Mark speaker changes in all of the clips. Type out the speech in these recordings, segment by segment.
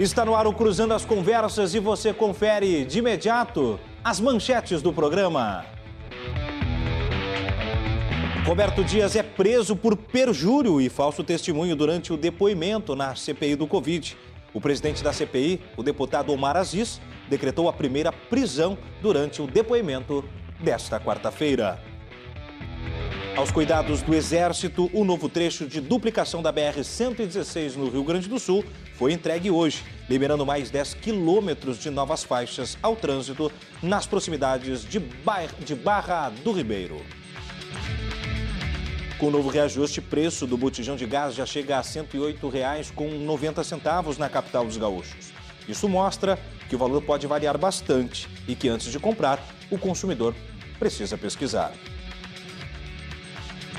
Speaker 1: Está no ar o Cruzando as Conversas e você confere de imediato as manchetes do programa. Roberto Dias é preso por perjúrio e falso testemunho durante o depoimento na CPI do Covid. O presidente da CPI, o deputado Omar Aziz, decretou a primeira prisão durante o depoimento desta quarta-feira. Aos cuidados do Exército, o novo trecho de duplicação da BR-116 no Rio Grande do Sul foi entregue hoje, liberando mais 10 quilômetros de novas faixas ao trânsito nas proximidades de, de Barra do Ribeiro. Com o novo reajuste, preço do botijão de gás já chega a R$ 108,90 na capital dos gaúchos. Isso mostra que o valor pode variar bastante e que antes de comprar, o consumidor precisa pesquisar.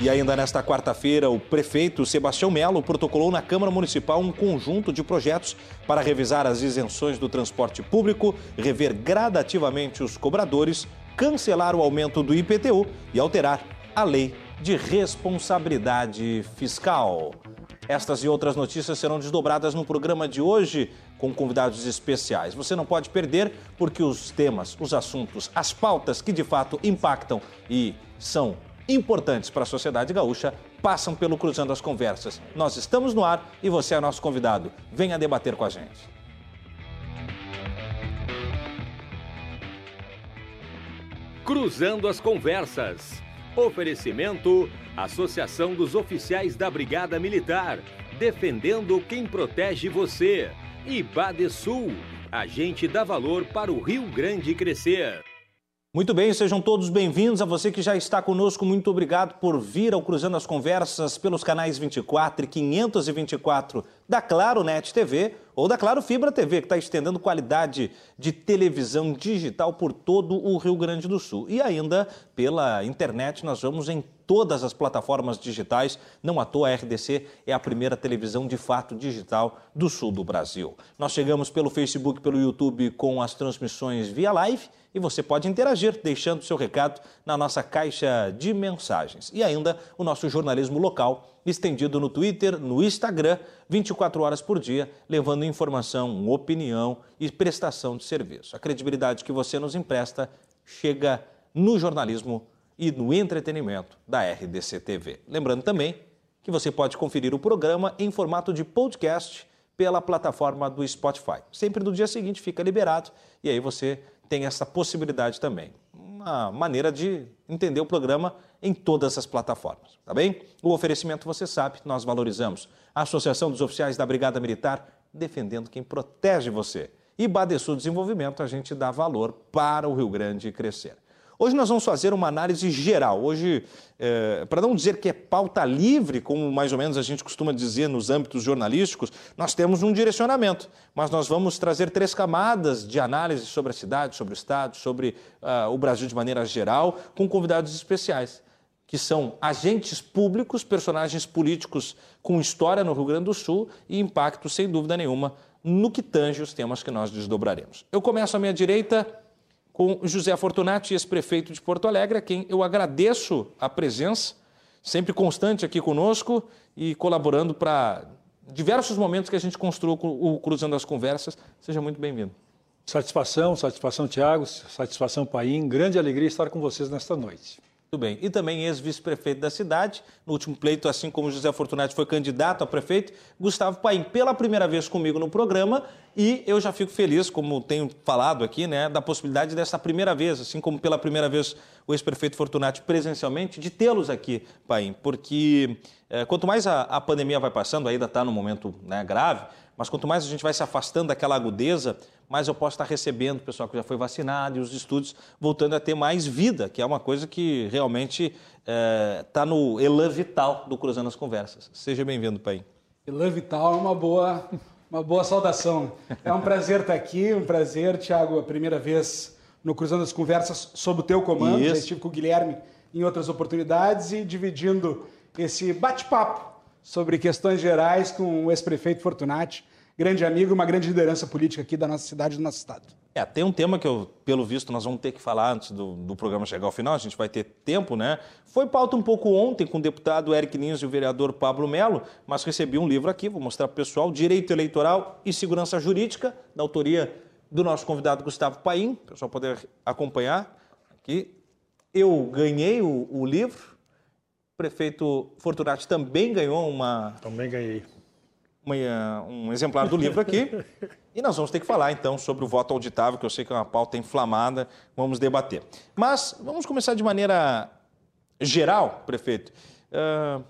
Speaker 1: E ainda nesta quarta-feira, o prefeito Sebastião Melo protocolou na Câmara Municipal um conjunto de projetos para revisar as isenções do transporte público, rever gradativamente os cobradores, cancelar o aumento do IPTU e alterar a lei de responsabilidade fiscal. Estas e outras notícias serão desdobradas no programa de hoje com convidados especiais. Você não pode perder, porque os temas, os assuntos, as pautas que de fato impactam e são importantes para a sociedade gaúcha passam pelo Cruzando as Conversas. Nós estamos no ar e você é nosso convidado. Venha debater com a gente.
Speaker 2: Cruzando as Conversas. Oferecimento: Associação dos Oficiais da Brigada Militar. Defendendo quem protege você. E Badesul. Agente dá valor para o Rio Grande crescer.
Speaker 1: Muito bem, sejam todos bem-vindos. A você que já está conosco, muito obrigado por vir ao Cruzando as Conversas pelos canais 24 e 524 da Claro Net TV ou da Claro Fibra TV, que está estendendo qualidade de televisão digital por todo o Rio Grande do Sul. E ainda pela internet, nós vamos em todas as plataformas digitais. Não à toa, a RDC é a primeira televisão de fato digital do sul do Brasil. Nós chegamos pelo Facebook, pelo YouTube com as transmissões via live e você pode interagir deixando seu recado na nossa caixa de mensagens. E ainda o nosso jornalismo local estendido no Twitter, no Instagram, 24 horas por dia, levando informação, opinião e prestação de serviço. A credibilidade que você nos empresta chega no jornalismo e no entretenimento da RDC TV. Lembrando também que você pode conferir o programa em formato de podcast pela plataforma do Spotify. Sempre no dia seguinte fica liberado e aí você tem essa possibilidade também. Uma maneira de entender o programa em todas as plataformas, tá bem? O oferecimento, você sabe, nós valorizamos. A Associação dos Oficiais da Brigada Militar defendendo quem protege você. E Badesul Desenvolvimento, a gente dá valor para o Rio Grande crescer. Hoje nós vamos fazer uma análise geral. Hoje, é, para não dizer que é pauta livre, como mais ou menos a gente costuma dizer nos âmbitos jornalísticos, nós temos um direcionamento, mas nós vamos trazer três camadas de análise sobre a cidade, sobre o Estado, sobre uh, o Brasil de maneira geral, com convidados especiais que são agentes públicos, personagens políticos com história no Rio Grande do Sul e impacto, sem dúvida nenhuma, no que tange os temas que nós desdobraremos. Eu começo à minha direita com José Fortunati, ex-prefeito de Porto Alegre, a quem eu agradeço a presença, sempre constante aqui conosco e colaborando para diversos momentos que a gente construiu o Cruzando as Conversas. Seja muito bem-vindo.
Speaker 3: Satisfação, satisfação, Tiago, satisfação, Paim. Grande alegria estar com vocês nesta noite.
Speaker 1: Muito bem. E também ex-vice-prefeito da cidade, no último pleito, assim como José Fortunati foi candidato a prefeito, Gustavo Paim, pela primeira vez comigo no programa, e eu já fico feliz, como tenho falado aqui, né, da possibilidade dessa primeira vez, assim como pela primeira vez o ex-prefeito Fortunati presencialmente, de tê-los aqui, Paim, porque é, quanto mais a, a, pandemia vai passando, ainda está num momento né, grave, mas quanto mais a gente vai se afastando daquela agudeza, mais eu posso estar recebendo o pessoal que já foi vacinado e os estudos voltando a ter mais vida, que é uma coisa que realmente está é, no elan vital do Cruzando as Conversas. Seja bem-vindo, Pai.
Speaker 3: Elan vital é uma boa, uma boa saudação. É um prazer estar aqui, um prazer, Tiago, a primeira vez no Cruzando as Conversas sob o teu comando. Isso. Já estive com o Guilherme em outras oportunidades e dividindo esse bate-papo sobre questões gerais com o ex-prefeito Fortunati, grande amigo uma grande liderança política aqui da nossa cidade e do nosso estado.
Speaker 1: É, tem um tema que eu, pelo visto, nós vamos ter que falar antes do, do, programa chegar ao final, a gente vai ter tempo, né? Foi pauta um pouco ontem com o deputado Eric Lins e o vereador Pablo Melo, mas recebi um livro aqui, vou mostrar para o pessoal, Direito Eleitoral e Segurança Jurídica, da autoria do nosso convidado Gustavo Paim, o pessoal poder acompanhar aqui. Eu ganhei o, o livro, prefeito Fortunati também ganhou uma...
Speaker 4: Também ganhei.
Speaker 1: Uma, um exemplar do livro aqui. E nós vamos ter que falar então sobre o voto auditável, que eu sei que é uma pauta inflamada, vamos debater. Mas vamos começar de maneira geral, prefeito. Uh,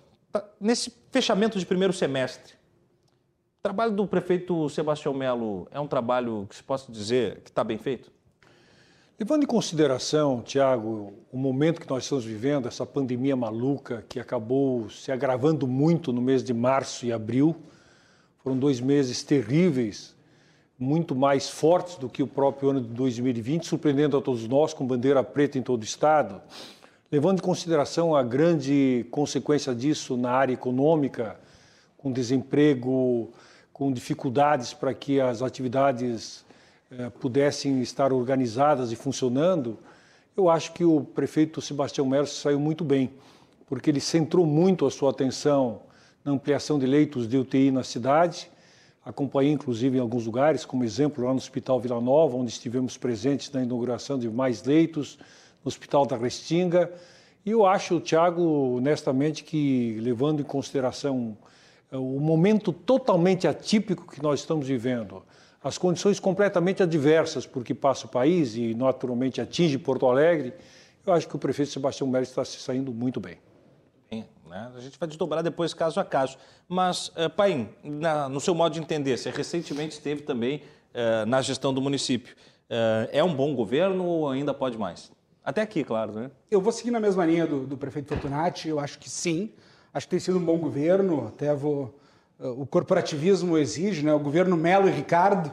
Speaker 1: nesse fechamento de primeiro semestre, o trabalho do prefeito Sebastião Melo é um trabalho que se possa dizer que está bem feito?
Speaker 4: Levando em consideração, Tiago, o momento que nós estamos vivendo, essa pandemia maluca que acabou se agravando muito no mês de março e abril, foram dois meses terríveis muito mais fortes do que o próprio ano de 2020, surpreendendo a todos nós com bandeira preta em todo o estado. Levando em consideração a grande consequência disso na área econômica, com desemprego, com dificuldades para que as atividades eh, pudessem estar organizadas e funcionando, eu acho que o prefeito Sebastião Melo saiu muito bem, porque ele centrou muito a sua atenção na ampliação de leitos de UTI na cidade, Acompanhei, inclusive, em alguns lugares, como exemplo, lá no Hospital Vila Nova, onde estivemos presentes na inauguração de mais leitos, no Hospital da Restinga. E eu acho, Tiago, honestamente, que, levando em consideração eh, o momento totalmente atípico que nós estamos vivendo, as condições completamente adversas por que passa o país e, naturalmente, atinge Porto Alegre, eu acho que o prefeito Sebastião Mérez está se saindo muito bem.
Speaker 1: Né? A gente vai desdobrar depois caso a caso. Mas, uh, Paim, na, no seu modo de entender, você recentemente esteve também uh, na gestão do município. Uh, é um bom governo ou ainda pode mais? Até aqui, claro, né?
Speaker 3: Eu vou seguir na mesma linha do, do prefeito Fortunati. Eu acho que sim. Acho que tem sido um bom governo. Até vou... o corporativismo exige, né? O governo Melo e Ricardo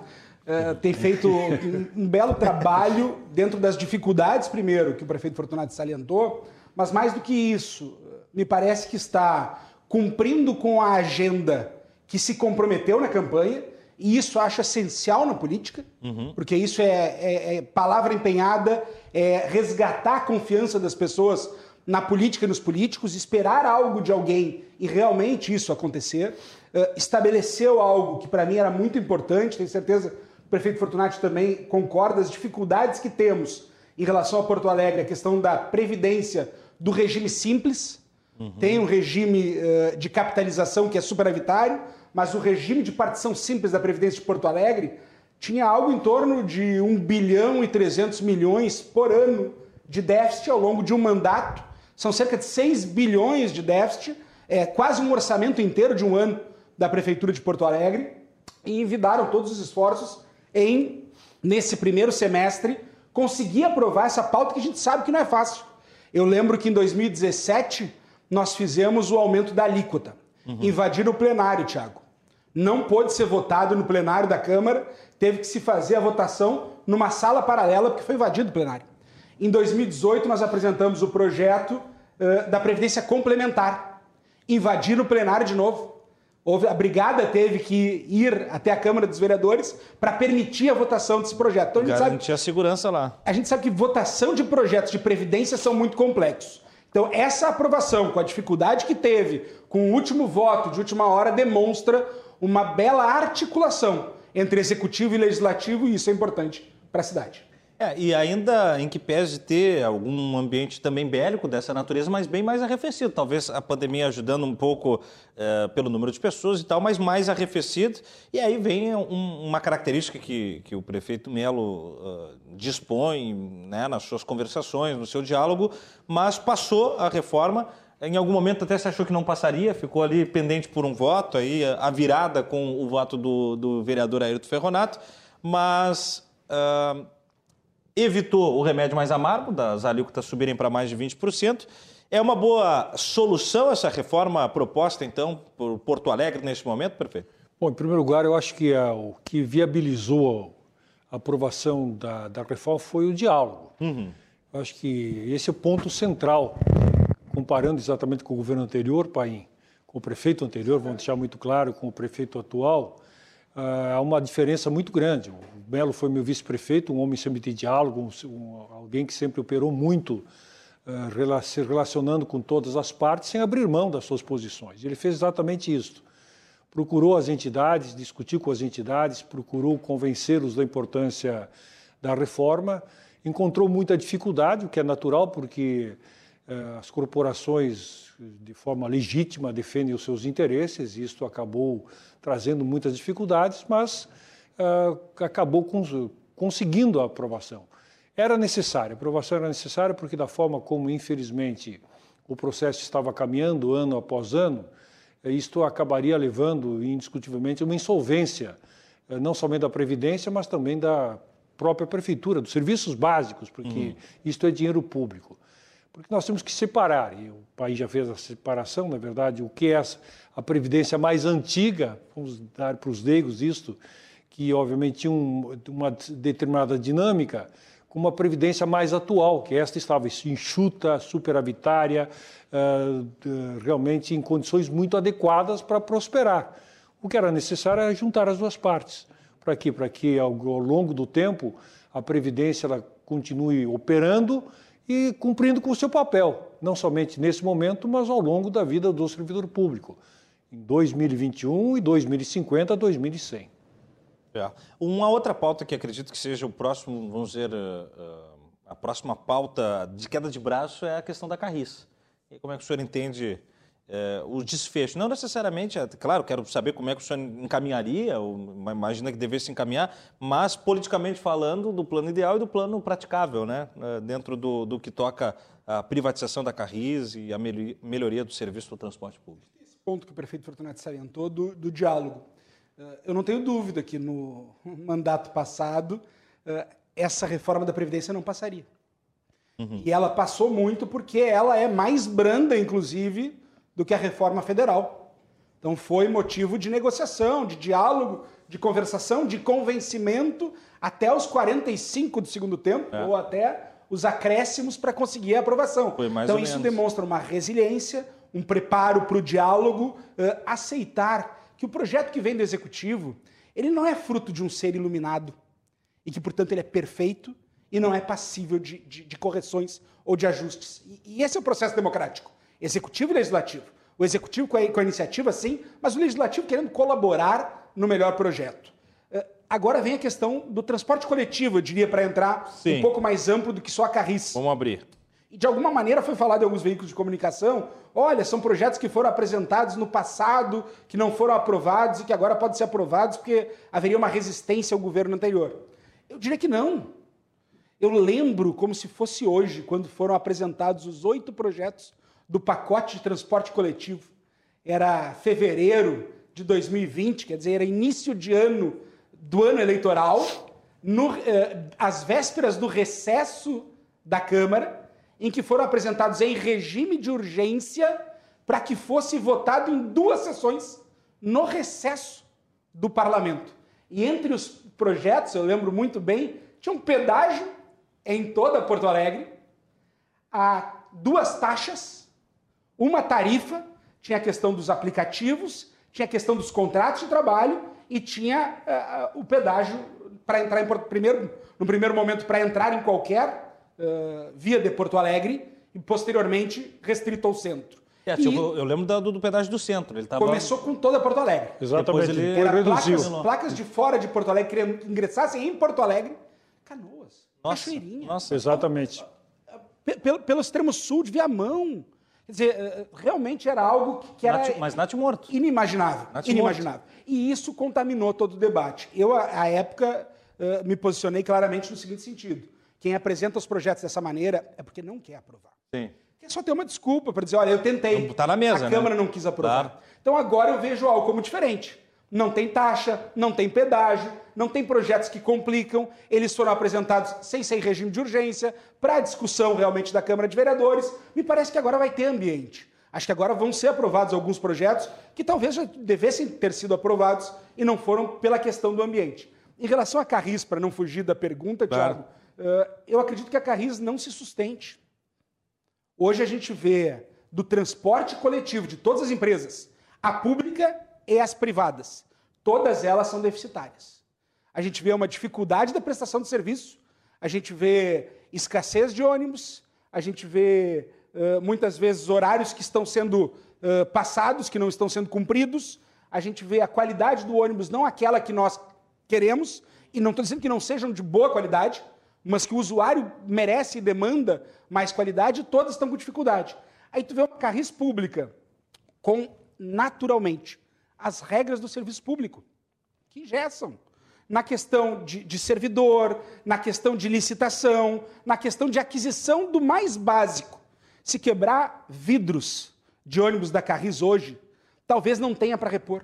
Speaker 3: tem feito um, um belo trabalho dentro das dificuldades, primeiro, que o prefeito Fortunati salientou, mas mais do que isso, me parece que está cumprindo com a agenda que se comprometeu na campanha, e isso acho essencial na política, uhum. porque isso é, é, é, palavra empenhada, é resgatar a confiança das pessoas na política e nos políticos, esperar algo de alguém e realmente isso acontecer. Uh, estabeleceu algo que para mim era muito importante, tenho certeza que o prefeito Fortunati também concorda, as dificuldades que temos em relação a Porto Alegre, a questão da previdência do regime simples, Uhum. Tem um regime uh, de capitalização que é superavitário, mas o regime de partição simples da Previdência de Porto Alegre tinha algo em torno de 1 bilhão e 300 milhões por ano de déficit ao longo de um mandato. São cerca de 6 bilhões de déficit, é quase um orçamento inteiro de um ano da Prefeitura de Porto Alegre, e envidaram todos os esforços em, nesse primeiro semestre, conseguir aprovar essa pauta que a gente sabe que não é fácil. Eu lembro que em 2017 nós fizemos o aumento da alíquota. Uhum. Invadiram o plenário, Tiago. Não pôde ser votado no plenário da Câmara, teve que se fazer a votação numa sala paralela, porque foi invadido o plenário. Em 2018, nós apresentamos o projeto uh, da Previdência Complementar. Invadiram o plenário de novo. Houve, a Brigada teve que ir até a Câmara dos Vereadores para permitir a votação desse projeto.
Speaker 1: Então, a gente Garantir sabe, a segurança lá.
Speaker 3: A gente sabe que votação de projetos de Previdência são muito complexos. Então, essa aprovação, com a dificuldade que teve, com o último voto de última hora, demonstra uma bela articulação entre executivo e legislativo, e isso é importante para a cidade.
Speaker 1: É, e ainda em que pese ter algum ambiente também bélico dessa natureza, mas bem mais arrefecido. Talvez a pandemia ajudando um pouco é, pelo número de pessoas e tal, mas mais arrefecido. E aí vem um, uma característica que, que o prefeito Melo uh, dispõe né, nas suas conversações, no seu diálogo, mas passou a reforma. Em algum momento até se achou que não passaria, ficou ali pendente por um voto, aí a virada com o voto do, do vereador Ayrton Ferronato, mas... Uh, evitou o remédio mais amargo, das alíquotas subirem para mais de 20%. É uma boa solução essa reforma proposta, então, por Porto Alegre neste momento, prefeito?
Speaker 4: Bom, em primeiro lugar, eu acho que é o que viabilizou a aprovação da, da reforma foi o diálogo. Uhum. Eu acho que esse é o ponto central, comparando exatamente com o governo anterior, Paim, com o prefeito anterior, vamos deixar muito claro, com o prefeito atual. Há uma diferença muito grande. O Melo foi meu vice-prefeito, um homem sempre de diálogo, um, alguém que sempre operou muito uh, se relacionando com todas as partes sem abrir mão das suas posições. Ele fez exatamente isso. Procurou as entidades, discutiu com as entidades, procurou convencê-los da importância da reforma, encontrou muita dificuldade, o que é natural, porque as corporações, de forma legítima, defendem os seus interesses, e isso acabou trazendo muitas dificuldades, mas uh, acabou cons conseguindo a aprovação. Era necessária, a aprovação era necessária porque, da forma como, infelizmente, o processo estava caminhando ano após ano, eh, isto acabaria levando, indiscutivelmente, a uma insolvência, eh, não somente da Previdência, mas também da própria Prefeitura, dos serviços básicos, porque uhum. isto é dinheiro público. Porque nós temos que separar, e o país já fez a separação, na verdade, o que é a Previdência mais antiga, vamos dar para os leigos isto, que obviamente tinha um, uma determinada dinâmica, com uma previdência mais atual, que esta estava enxuta, superavitária, uh, realmente em condições muito adequadas para prosperar. O que era necessário era juntar as duas partes. Para quê? Para que ao longo do tempo a previdência ela continue operando e cumprindo com o seu papel, não somente nesse momento, mas ao longo da vida do servidor público, em 2021 e 2050 a 2100.
Speaker 1: É. Uma outra pauta que acredito que seja o próximo, vamos dizer, uh, a próxima pauta de queda de braço é a questão da carriça. E como é que o senhor entende uh, o desfecho? Não necessariamente, é, claro, quero saber como é que o senhor encaminharia, ou imagina que devesse encaminhar, mas politicamente falando, do plano ideal e do plano praticável, né? Uh, dentro do, do que toca a privatização da Carris e a melhoria do serviço do transporte público.
Speaker 3: Esse ponto que o prefeito Fortunato salientou do, do diálogo. Eh, eu não tenho dúvida que no mandato passado eh, essa reforma da Previdência não passaria. Uhum. E ela passou muito porque ela é mais branda, inclusive, do que a reforma federal. Então foi motivo de negociação, de diálogo, de conversação, de convencimento até os 45 do segundo tempo, é. ou até os acréscimos para conseguir a aprovação. então isso menos. demonstra uma resiliência, um preparo para o diálogo, uh, aceitar que o projeto que vem do executivo, ele não é fruto de um ser iluminado e que, portanto, ele é perfeito e não é passível de, de, de correções ou de ajustes. E, e, esse é o processo democrático, executivo e legislativo. O executivo com a, com a iniciativa, sim, mas o legislativo querendo colaborar no melhor projeto. Uh, agora vem a questão do transporte coletivo, eu diria, para entrar sim. um pouco mais amplo do que só a carriça.
Speaker 1: Vamos abrir.
Speaker 3: E de alguma maneira foi falado em alguns veículos de comunicação: olha, são projetos que foram apresentados no passado, que não foram aprovados e que agora podem ser aprovados porque haveria uma resistência ao governo anterior. Eu diria que não. Eu lembro como se fosse hoje, quando foram apresentados os oito projetos do pacote de transporte coletivo. Era fevereiro de 2020, quer dizer, era início de ano do ano eleitoral, no, eh, às vésperas do recesso da Câmara em que foram apresentados em regime de urgência para que fosse votado em duas sessões no recesso do parlamento. E entre os projetos, eu lembro muito bem, tinha um pedágio em toda Porto Alegre, a duas taxas, uma tarifa, tinha a questão dos aplicativos, tinha a questão dos contratos de trabalho e tinha uh, o pedágio para entrar em primeiro, no primeiro momento para entrar em qualquer uh, via de Porto Alegre e posteriormente restrito ao centro.
Speaker 1: É, tipo, eu lembro do, do, pedágio do centro. Ele tava...
Speaker 3: Começou com toda Porto Alegre.
Speaker 4: Exatamente.
Speaker 3: Depois ele Era reduziu. Placas, placas, de fora de Porto Alegre querendo ingressassem em Porto Alegre. Canoas,
Speaker 1: nossa, Cachoeirinha.
Speaker 4: Nossa, exatamente.
Speaker 3: Pelo, pelo extremo sul, de Viamão. Quer dizer, eh, realmente era algo que, era.
Speaker 1: Nath, mas Nath morto.
Speaker 3: Inimaginável. Nath inimaginável. Morto. E isso contaminou todo o debate. Eu, à época, eh, me posicionei claramente no seguinte sentido quem apresenta os projetos dessa maneira é porque não quer aprovar.
Speaker 1: Sim.
Speaker 3: Quer só ter uma desculpa para dizer, olha, eu tentei.
Speaker 1: Está na mesa,
Speaker 3: A Câmara
Speaker 1: né?
Speaker 3: não quis aprovar. Claro. Então agora eu vejo algo como diferente. Não tem taxa, não tem pedágio, não tem projetos que complicam. Eles foram apresentados sem ser regime de urgência, para a discussão realmente da Câmara de Vereadores. Me parece que agora vai ter ambiente. Acho que agora vão ser aprovados alguns projetos que talvez já devessem ter sido aprovados e não foram pela questão do ambiente. Em relação a Carris, para não fugir da pergunta, claro. Tiago, eh, eu acredito que a Carris não se sustente. Hoje a gente vê do transporte coletivo de todas as empresas, a pública e as privadas, todas elas são deficitárias. A gente vê uma dificuldade da prestação de serviço, a gente vê escassez de ônibus, a gente vê uh, muitas vezes horários que estão sendo uh, passados, que não estão sendo cumpridos, a gente vê a qualidade do ônibus não aquela que nós queremos, e não estou dizendo que não sejam de boa qualidade, mas que o usuário merece e demanda mais qualidade, todas estão com dificuldade. Aí tu vê uma carris pública com, naturalmente, as regras do serviço público, que ingessam na questão de, de, servidor, na questão de licitação, na questão de aquisição do mais básico. Se quebrar vidros de ônibus da Carris hoje, talvez não tenha para repor.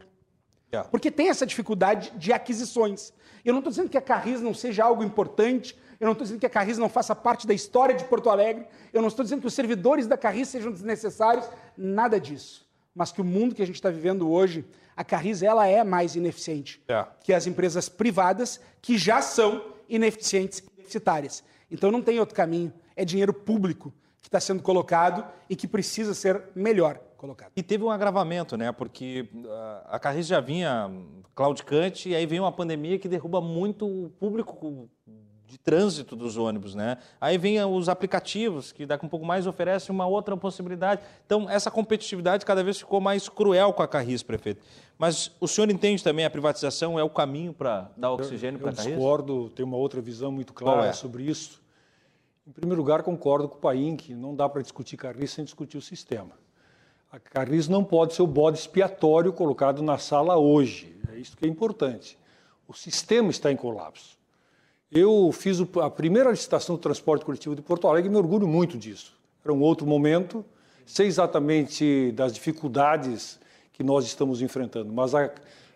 Speaker 3: Yeah. Porque tem essa dificuldade de aquisições. Eu não estou dizendo que a Carris não seja algo importante, eu não estou dizendo que a Carris não faça parte da história de Porto Alegre, eu não estou dizendo que os servidores da Carris sejam desnecessários, nada disso. Mas que o mundo que a gente está vivendo hoje, a Carris ela é mais ineficiente é. que as empresas privadas, que já são ineficientes e deficitárias. Então não tem outro caminho, é dinheiro público que está sendo colocado e que precisa ser melhor colocado.
Speaker 1: E teve um agravamento, né? Porque ah, a Carris já vinha claudicante e aí vem uma pandemia que derruba muito o público de trânsito dos ônibus, né? Aí vem os aplicativos, que daqui um pouco mais oferecem uma outra possibilidade. Então, essa competitividade cada vez ficou mais cruel com a Carris, prefeito. Mas o senhor entende também a privatização é o caminho para dar oxigênio para a Carris?
Speaker 4: Eu discordo, tenho uma outra visão muito clara é? sobre isso. Em primeiro lugar, concordo com o Paim que não dá para discutir Carris sem discutir o sistema. A Carris não pode ser o bode expiatório colocado na sala hoje. É isso que é importante. O sistema está em colapso. Eu fiz a primeira licitação do transporte coletivo de Porto Alegre e me orgulho muito disso. Era um outro momento, sei exatamente das dificuldades que nós estamos enfrentando, mas a,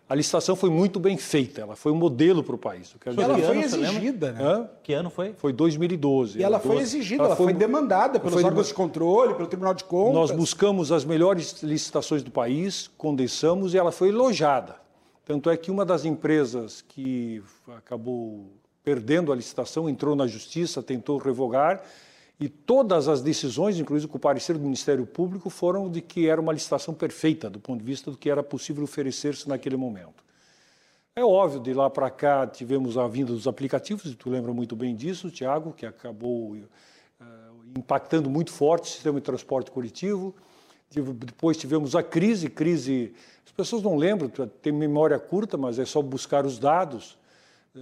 Speaker 4: a licitação foi muito bem feita, ela foi um modelo para o país.
Speaker 3: ela foi exigida, né? Hã?
Speaker 1: Que ano foi?
Speaker 4: Foi 2012.
Speaker 3: E ela, foi exigida, ela, ela foi, foi, demandada pelos foi órgãos de controle, pelo Tribunal de Contas.
Speaker 4: Nós buscamos as melhores licitações do país, condensamos e ela foi elogiada. Tanto é que uma das empresas que acabou perdendo a licitação entrou na justiça, tentou revogar e todas as decisões, inclusive com o parecer do Ministério Público, foram de que era uma licitação perfeita, do ponto de vista do que era possível oferecer-se naquele momento. É óbvio, de lá para cá tivemos a vinda dos aplicativos, e tu lembra muito bem disso, Tiago, que acabou uh, impactando muito forte o sistema de transporte coletivo. Depois tivemos a crise, crise. As pessoas não lembram, tem memória curta, mas é só buscar os dados.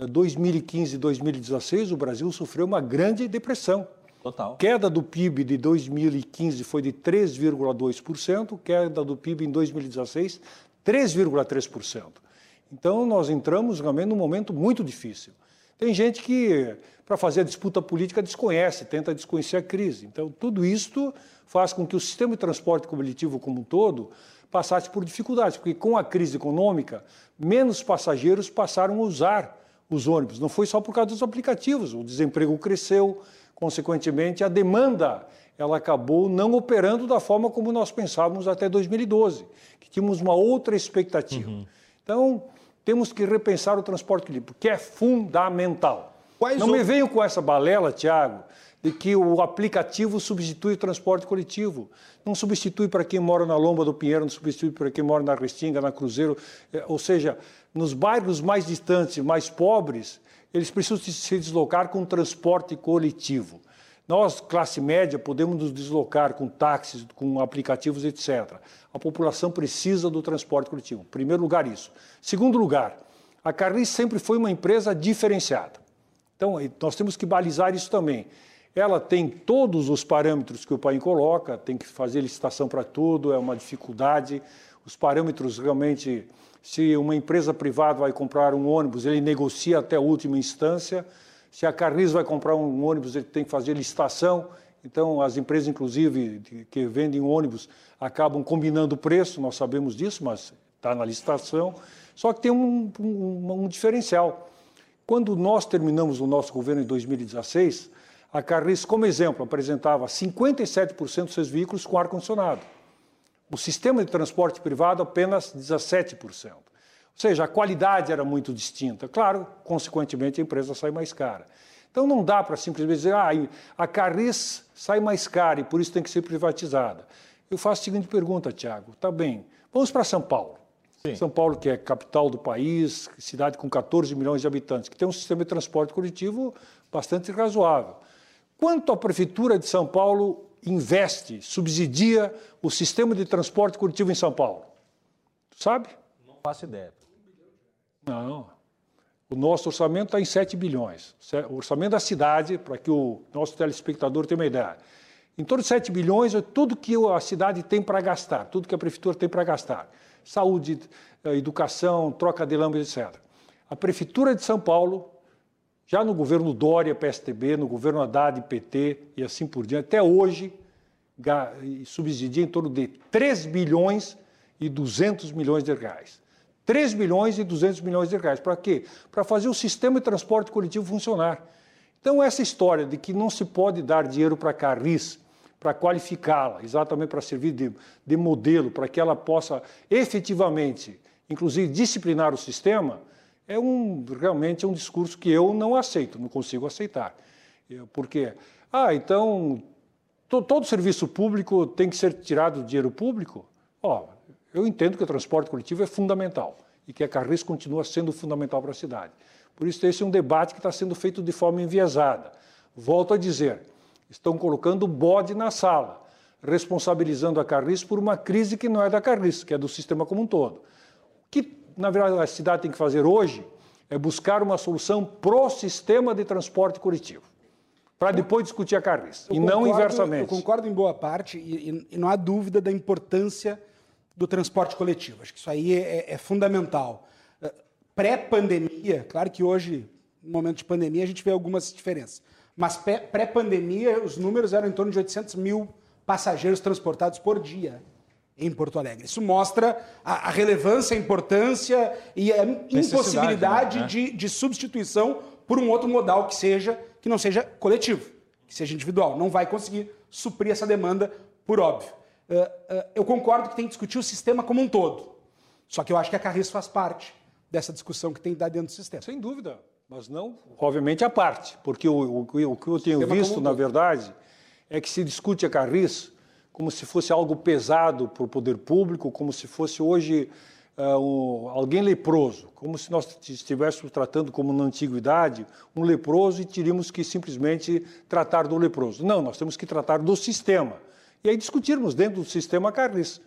Speaker 4: 2015 e 2016, o Brasil sofreu uma grande depressão.
Speaker 1: Total.
Speaker 4: Queda do PIB de 2015 foi de 3,2%, queda do PIB em 2016, 3,3%. Então, nós entramos realmente num momento muito difícil. Tem gente que, para fazer a disputa política, desconhece, tenta desconhecer a crise. Então, tudo isto faz com que o sistema de transporte coletivo como um todo passasse por dificuldades, porque com a crise econômica, menos passageiros passaram a usar os ônibus. Não foi só por causa dos aplicativos, o desemprego cresceu, Consequentemente, a demanda ela acabou não operando da forma como nós pensávamos até 2012, que tínhamos uma outra expectativa. Uhum. Então, temos que repensar o transporte coletivo, que é fundamental. Quais não o... me venham com essa balela, Tiago, de que o aplicativo substitui o transporte coletivo. Não substitui para quem mora na Lomba do Pinheiro, não substitui para quem mora na Restinga, na Cruzeiro. É, ou seja, nos bairros mais distantes, mais pobres, eles precisam se deslocar com transporte coletivo. Nós, classe média, podemos nos deslocar com táxis, com aplicativos, etc. A população precisa do transporte coletivo. Primeiro lugar, isso. Segundo lugar, a Carris sempre foi uma empresa diferenciada. Então, nós temos que balizar isso também. Ela tem todos os parâmetros que o pai coloca, tem que fazer licitação para tudo, é uma dificuldade. Os parâmetros realmente se uma empresa privada vai comprar um ônibus, ele negocia até a última instância. Se a Carris vai comprar um ônibus, ele tem que fazer licitação. Então, as empresas, inclusive, que vendem ônibus, acabam combinando o preço, nós sabemos disso, mas está na licitação. Só que tem um, um, um, diferencial. Quando nós terminamos o nosso governo em 2016, a Carris, como exemplo, apresentava 57% dos seus veículos com ar-condicionado. O sistema de transporte privado apenas 17%. Ou seja, a qualidade era muito distinta. Claro, consequentemente, a empresa sai mais cara. Então não dá para simplesmente dizer, ah, a Carris sai mais cara e por isso tem que ser privatizada. Eu faço a seguinte pergunta, Tiago. Tá bem, vamos para São Paulo. Sim. São Paulo, que é capital do país, cidade com 14 milhões de habitantes, que tem um sistema de transporte coletivo bastante razoável. Quanto a Prefeitura de São Paulo investe, subsidia o sistema de transporte coletivo em São Paulo? Tu sabe?
Speaker 1: Não faço ideia.
Speaker 4: Não. O nosso orçamento está em 7 bilhões. O orçamento da cidade, para que o nosso telespectador tenha uma ideia. Em torno de 7 bilhões é tudo que a cidade tem para gastar, tudo que a prefeitura tem para gastar. Saúde, eh, educação, troca de lâmpadas, etc. A prefeitura de São Paulo, já no governo Dória, PSTB, no governo Haddad, PT e assim por diante, até hoje, subsidia em torno de 3 bilhões e 200 milhões de reais. 3 bilhões e 200 milhões de reais. Para quê? Para fazer o sistema de transporte coletivo funcionar. Então, essa história de que não se pode dar dinheiro para a Carris para qualificá-la, exatamente para servir de, de modelo, para que ela possa efetivamente, inclusive, disciplinar o sistema, é um, realmente é um discurso que eu não aceito, não consigo aceitar. Porque, ah, então, to, todo serviço público tem que ser tirado do dinheiro público? Ó, eu entendo que o transporte coletivo é fundamental e que a Carris continua sendo fundamental para a cidade. Por isso, esse é um debate que está sendo feito de forma enviesada. Volto a dizer, estão colocando bode na sala, responsabilizando a Carris por uma crise que não é da Carris, que é do sistema como um todo. Que, na verdade, a cidade tem que fazer hoje é buscar uma solução pro sistema de transporte coletivo, para depois discutir a Carris, eu e concordo, não inversamente.
Speaker 3: Eu concordo em boa parte, e, e não há dúvida da importância do transporte coletivo. Acho que isso aí é, é, é fundamental. Eh, pré-pandemia, claro que hoje, no momento de pandemia, a gente vê algumas diferenças. Mas pré-pandemia, os números eram em torno de 800 mil passageiros transportados por dia em Porto Alegre. Isso mostra a, a relevância, a importância e a impossibilidade né? de, de substituição por um outro modal que seja que não seja coletivo, que seja individual. Não vai conseguir suprir essa demanda, por óbvio. Uh, uh, eu concordo que tem que discutir o sistema como um todo. Só que eu acho que a Carris faz parte dessa discussão que tem que dar dentro do sistema.
Speaker 4: Sem dúvida, mas não, obviamente, a parte. Porque o, o, o que eu tenho visto, na verdade, é que se discute a Carris como se fosse algo pesado para o poder público, como se fosse hoje uh, um, alguém leproso, como se nós estivéssemos tratando como na antiguidade um leproso e teríamos que simplesmente tratar do leproso. Não, nós temos que tratar do sistema e aí discutirmos dentro do sistema Carris.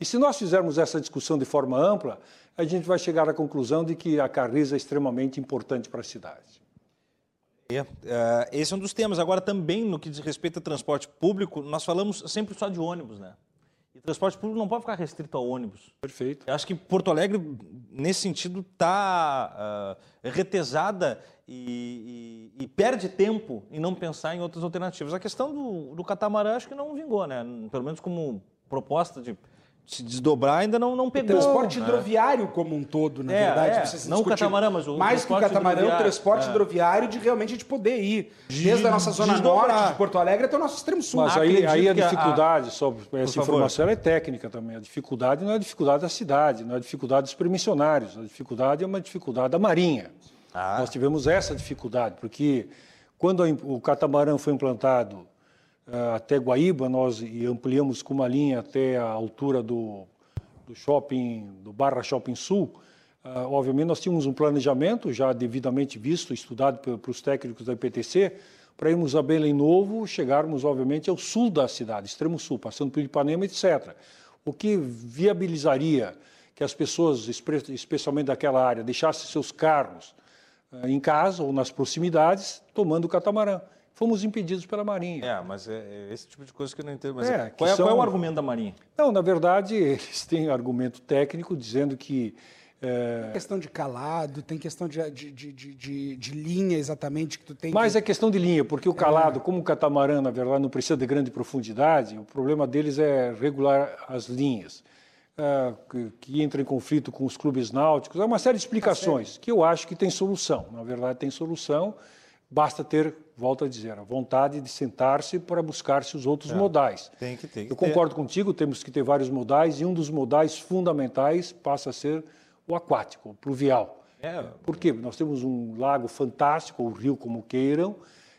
Speaker 4: E se nós fizermos essa discussão de forma ampla, a gente vai chegar à conclusão de que a Carris é extremamente importante para a cidade.
Speaker 1: É, uh, esse é um dos temas. Agora, também no que diz respeito ao transporte público, nós falamos sempre só de ônibus, né? E transporte público não pode ficar restrito ao ônibus.
Speaker 4: Perfeito.
Speaker 1: Eu acho que Porto Alegre, nesse sentido, está uh, retesada e, e, e, perde tempo em não pensar em outras alternativas. A questão do, do catamarã acho que não vingou, né? Pelo menos como proposta de se desdobrar ainda não, não pegou.
Speaker 3: O transporte né? hidroviário como um todo, na é, verdade.
Speaker 1: É. Não o catamarã, mas o
Speaker 3: Mais que o catamarã, o transporte é. hidroviário de realmente a gente poder ir desde a nossa zona desdobrar. norte de Porto Alegre até o nosso extremo sul.
Speaker 4: Mas aí, aí a dificuldade, a... sobre essa informação, é técnica também. A dificuldade não é a dificuldade da cidade, não é a dificuldade dos permissionários. A dificuldade é uma dificuldade da Marinha. Ah. Nós tivemos essa dificuldade, porque quando o catamarã foi implantado até Guaíba, nós ampliamos com uma linha até a altura do, do shopping, do Barra Shopping Sul, uh, obviamente nós tínhamos um planejamento já devidamente visto, estudado pelos técnicos da IPTC, para irmos a Belém Novo, chegarmos, obviamente, ao sul da cidade, extremo sul, passando por Ipanema, etc. O que viabilizaria que as pessoas, especialmente daquela área, deixassem seus carros eh, em casa ou nas proximidades, tomando o catamarã. Fomos impedidos pela Marinha.
Speaker 1: É, mas é, é esse tipo de coisa que eu não entendo. Mas é, qual, é, são... qual, é, o argumento da Marinha?
Speaker 4: Não, na verdade, eles têm argumento técnico dizendo que.
Speaker 3: É... Tem questão de calado, tem questão de, de, de, de, de linha exatamente que tu tem.
Speaker 4: Mas é questão de linha, porque o calado, é. como o catamarã, na verdade, não precisa de grande profundidade, o problema deles é regular as linhas. É, que, que, entra em conflito com os clubes náuticos, é uma série de explicações tá que eu acho que tem solução. Na verdade, tem solução, basta ter, volto a dizer, a vontade de sentar-se para buscar-se os outros é, modais.
Speaker 1: Tem que ter.
Speaker 4: eu concordo contigo, temos que ter vários modais e um dos modais fundamentais passa a ser o aquático, o pluvial. É. Por quê? Nós temos um lago fantástico, ou rio como queiram,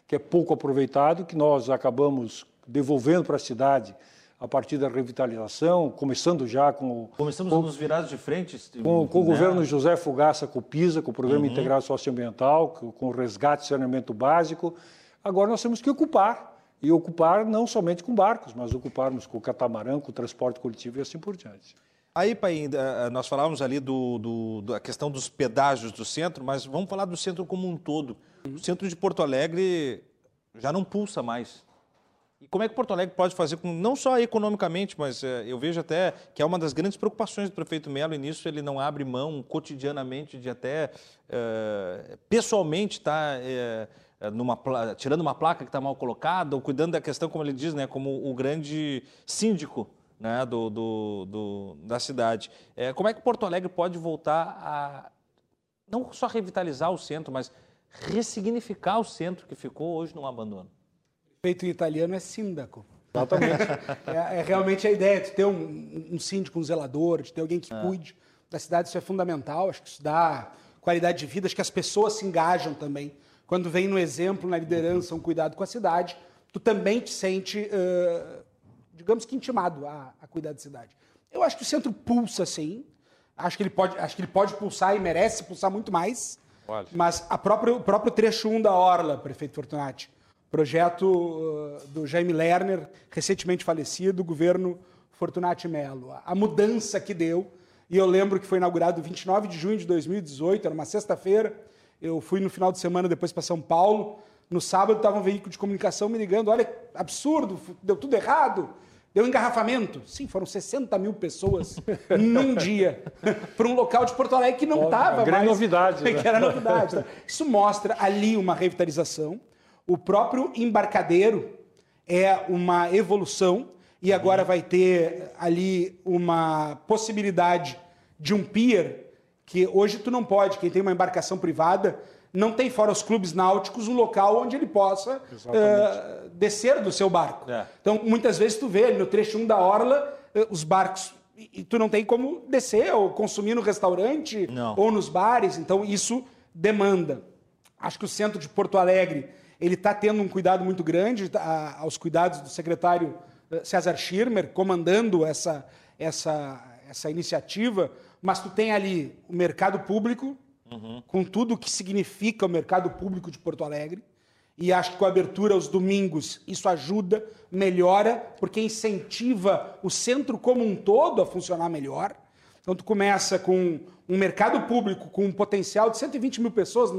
Speaker 4: que é pouco aproveitado, que nós acabamos devolvendo para a cidade a partir da revitalização, começando já com...
Speaker 1: Começamos
Speaker 4: com,
Speaker 1: nos virados de frente.
Speaker 4: Com, com né? o governo José Fugaça, com o PISA, com o Programa uhum. Integrado Socioambiental, com, com o resgate e saneamento básico. Agora nós temos que ocupar, e ocupar não somente com barcos, mas ocuparmos com o catamarã, com o transporte coletivo e assim por diante.
Speaker 1: Aí, Pai, eh, nós falávamos ali do, do, da questão dos pedágios do centro, mas vamos falar do centro como um todo. O centro de Porto Alegre já não pulsa mais. E como é que Porto Alegre pode fazer, com, não só economicamente, mas é, eu vejo até que é uma das grandes preocupações do prefeito Melo, e nisso ele não abre mão cotidianamente de até é, pessoalmente estar tá, é, numa, tirando uma placa que está mal colocada, ou cuidando da questão, como ele diz, né, como o grande síndico né, do, do, do da cidade. como é que Porto Alegre pode voltar a não só revitalizar o centro, mas ressignificar o centro que ficou hoje num abandono?
Speaker 3: Feito em italiano é síndaco. Exatamente. é, é, realmente a ideia de ter um, um síndico, um zelador, de ter alguém que é. cuide da cidade, isso é fundamental. Acho que isso dá qualidade de vida, acho que as pessoas se engajam também. Quando vem no exemplo, na liderança, um cuidado com a cidade, tu também te sente, uh, digamos que intimado a, a, cuidar da cidade. Eu acho que o centro pulsa, sim. Acho que ele pode, acho que ele pode pulsar e merece pulsar muito mais. Pode. Mas a própria, o próprio trecho 1 da Orla, prefeito Fortunati, projeto uh, do Jaime Lerner, recentemente falecido, governo Fortunati Mello. A mudança que deu, e eu lembro que foi inaugurado 29 de junho de 2018, era uma sexta-feira, eu fui no final de semana depois para São Paulo, no sábado estava um veículo de comunicação me ligando, olha, absurdo, deu tudo errado, deu engarrafamento. Sim, foram 60 mil pessoas num dia para um local de Porto Alegre que não estava mais.
Speaker 4: novidade.
Speaker 3: Né? Que era novidade. Isso mostra ali uma revitalização, o próprio embarcadeiro é uma evolução e agora vai ter ali uma possibilidade de um pier que hoje tu não pode, quem tem uma embarcação privada, não tem fora os clubes náuticos um local onde ele possa uh, descer do seu barco. É. Então, muitas vezes tu vê no trecho 1 da orla uh, os barcos e tu não tem como descer ou consumir no restaurante não. ou nos bares. Então, isso demanda. Acho que o centro de Porto Alegre ele está tendo um cuidado muito grande, tá, aos cuidados do secretário eh, César Schirmer, comandando essa, essa, essa iniciativa, mas tu tem ali o mercado público, uhum. com tudo o que significa o mercado público de Porto Alegre, e acho que com a abertura aos domingos isso ajuda, melhora, porque incentiva o centro como um todo a funcionar melhor. Então tu começa com um mercado público com um potencial de 120 mil pessoas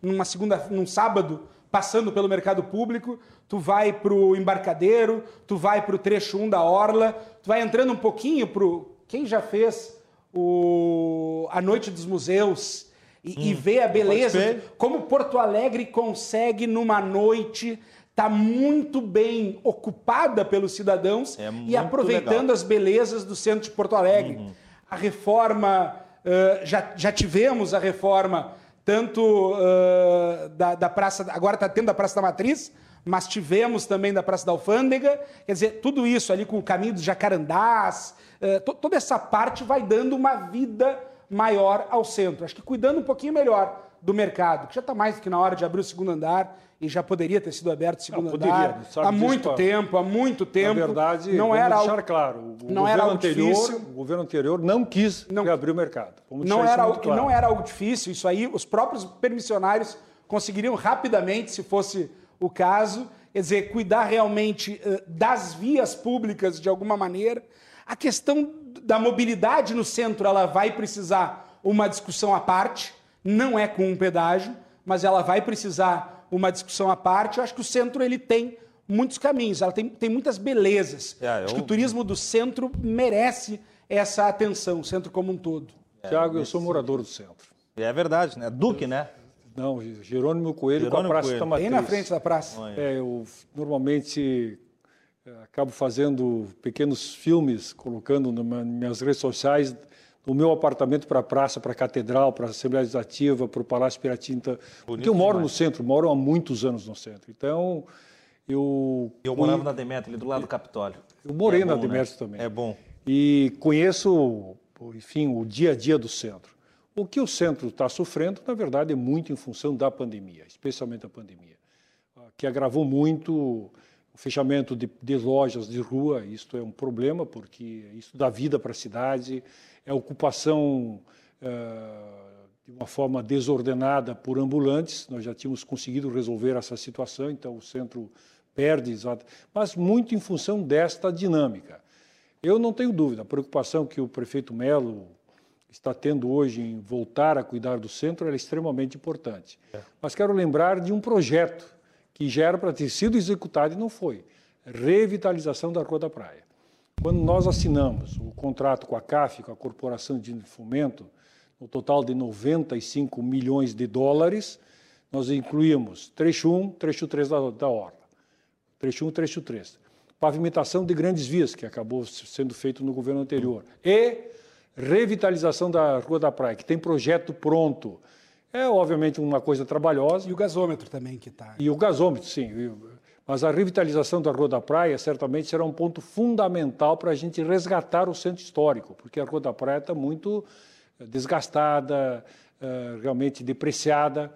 Speaker 3: numa segunda, num sábado, passando pelo mercado público, tu vai para o embarcadeiro, tu vai para o trecho 1 da Orla, tu vai entrando um pouquinho para Quem já fez o... a Noite dos Museus e, hum, e vê a beleza, como Porto Alegre consegue numa noite estar tá muito bem ocupada pelos cidadãos é e aproveitando legal. as belezas do centro de Porto Alegre. Uhum. A reforma, uh, já, já tivemos a reforma tanto uh, da, da Praça, agora está tendo a Praça da Matriz, mas tivemos também da Praça da Alfândega, quer dizer, tudo isso ali com o caminho dos jacarandás, uh, to, toda essa parte vai dando uma vida maior ao centro. Acho que cuidando um pouquinho melhor do mercado, que já está mais do que na hora de abrir o segundo andar e já poderia ter sido aberto o segundo não, poderia, andar há muito tempo, há muito tempo.
Speaker 4: Na verdade, não era deixar algo, claro, o não era algo anterior, difícil. O governo anterior não quis não, reabrir o mercado.
Speaker 3: não era, algo, claro. não era algo difícil, isso aí os próprios permissionários conseguiriam rapidamente, se fosse o caso, quer dizer, cuidar realmente uh, das vias públicas de alguma maneira. A questão da mobilidade no centro, ela vai precisar uma discussão à parte, não é com um pedágio, mas ela vai precisar uma discussão à parte. Eu acho que o centro ele tem muitos caminhos, ela tem, tem muitas belezas. É, eu... Acho que o turismo do centro merece essa atenção, o centro como um todo.
Speaker 4: É, Tiago, eu sou morador do centro.
Speaker 1: É verdade, né? Duque, né?
Speaker 4: Não, Jerônimo Coelho Jerônimo com a Praça Coelho. Tamatriz.
Speaker 3: Bem na frente da praça.
Speaker 4: É, eu normalmente eh, acabo fazendo pequenos filmes, colocando nas minhas redes sociais do meu apartamento para a praça, para a catedral, para a Assembleia Legislativa, para o Palácio Piratinta. Porque eu moro demais. no centro, moro há muitos anos no centro. Então, eu...
Speaker 1: Eu morava na Demetrio, ali do lado do Capitólio.
Speaker 4: Eu morei é na bom, Demetrio né? também.
Speaker 1: É bom.
Speaker 4: E conheço, enfim, o dia a dia do centro. O que o centro está sofrendo, na verdade, é muito em função da pandemia, especialmente a pandemia, que agravou muito o fechamento de, de, lojas de rua, isto é um problema, porque isso dá vida para a cidade, é ocupação uh, de uma forma desordenada por ambulantes, nós já tínhamos conseguido resolver essa situação, então o centro perde, mas muito em função desta dinâmica. Eu não tenho dúvida, a preocupação que o prefeito Melo está tendo hoje em voltar a cuidar do centro é extremamente importante. É. Mas quero lembrar de um projeto que já era para ter sido executado e não foi. Revitalização da Rua da Praia. Quando nós assinamos o contrato com a CAF, com a Corporação de Fomento, no total de 95 milhões de dólares, nós incluímos trecho 1, trecho 3 da, da Orla. Trecho 1, trecho 3. Pavimentação de grandes vias, que acabou sendo feito no governo anterior. E revitalização da Rua da Praia, que tem projeto pronto. É, obviamente, uma coisa trabalhosa.
Speaker 3: E o gasômetro também que está.
Speaker 4: E o gasômetro, sim. Mas a revitalização da Rua da Praia certamente será um ponto fundamental para a gente resgatar o centro histórico, porque a Rua da Praia está muito eh, desgastada, eh, realmente depreciada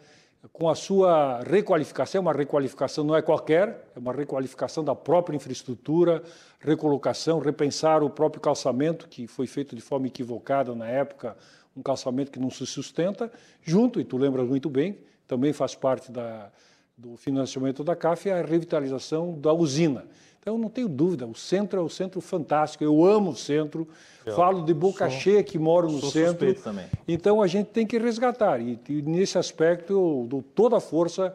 Speaker 4: com a sua requalificação, uma requalificação não é qualquer, é uma requalificação da própria infraestrutura, recolocação, repensar o próprio calçamento, que foi feito de forma equivocada na época, um calçamento que não se sustenta, junto, e tu lembras muito bem, também faz parte da, do financiamento da CAF, a revitalização da usina. Então, não tenho dúvida, o centro é um centro fantástico, eu amo o centro, eu falo de boca sou, cheia que moro no centro.
Speaker 1: Também.
Speaker 4: Então, a gente tem que resgatar, e, e nesse aspecto eu dou toda a força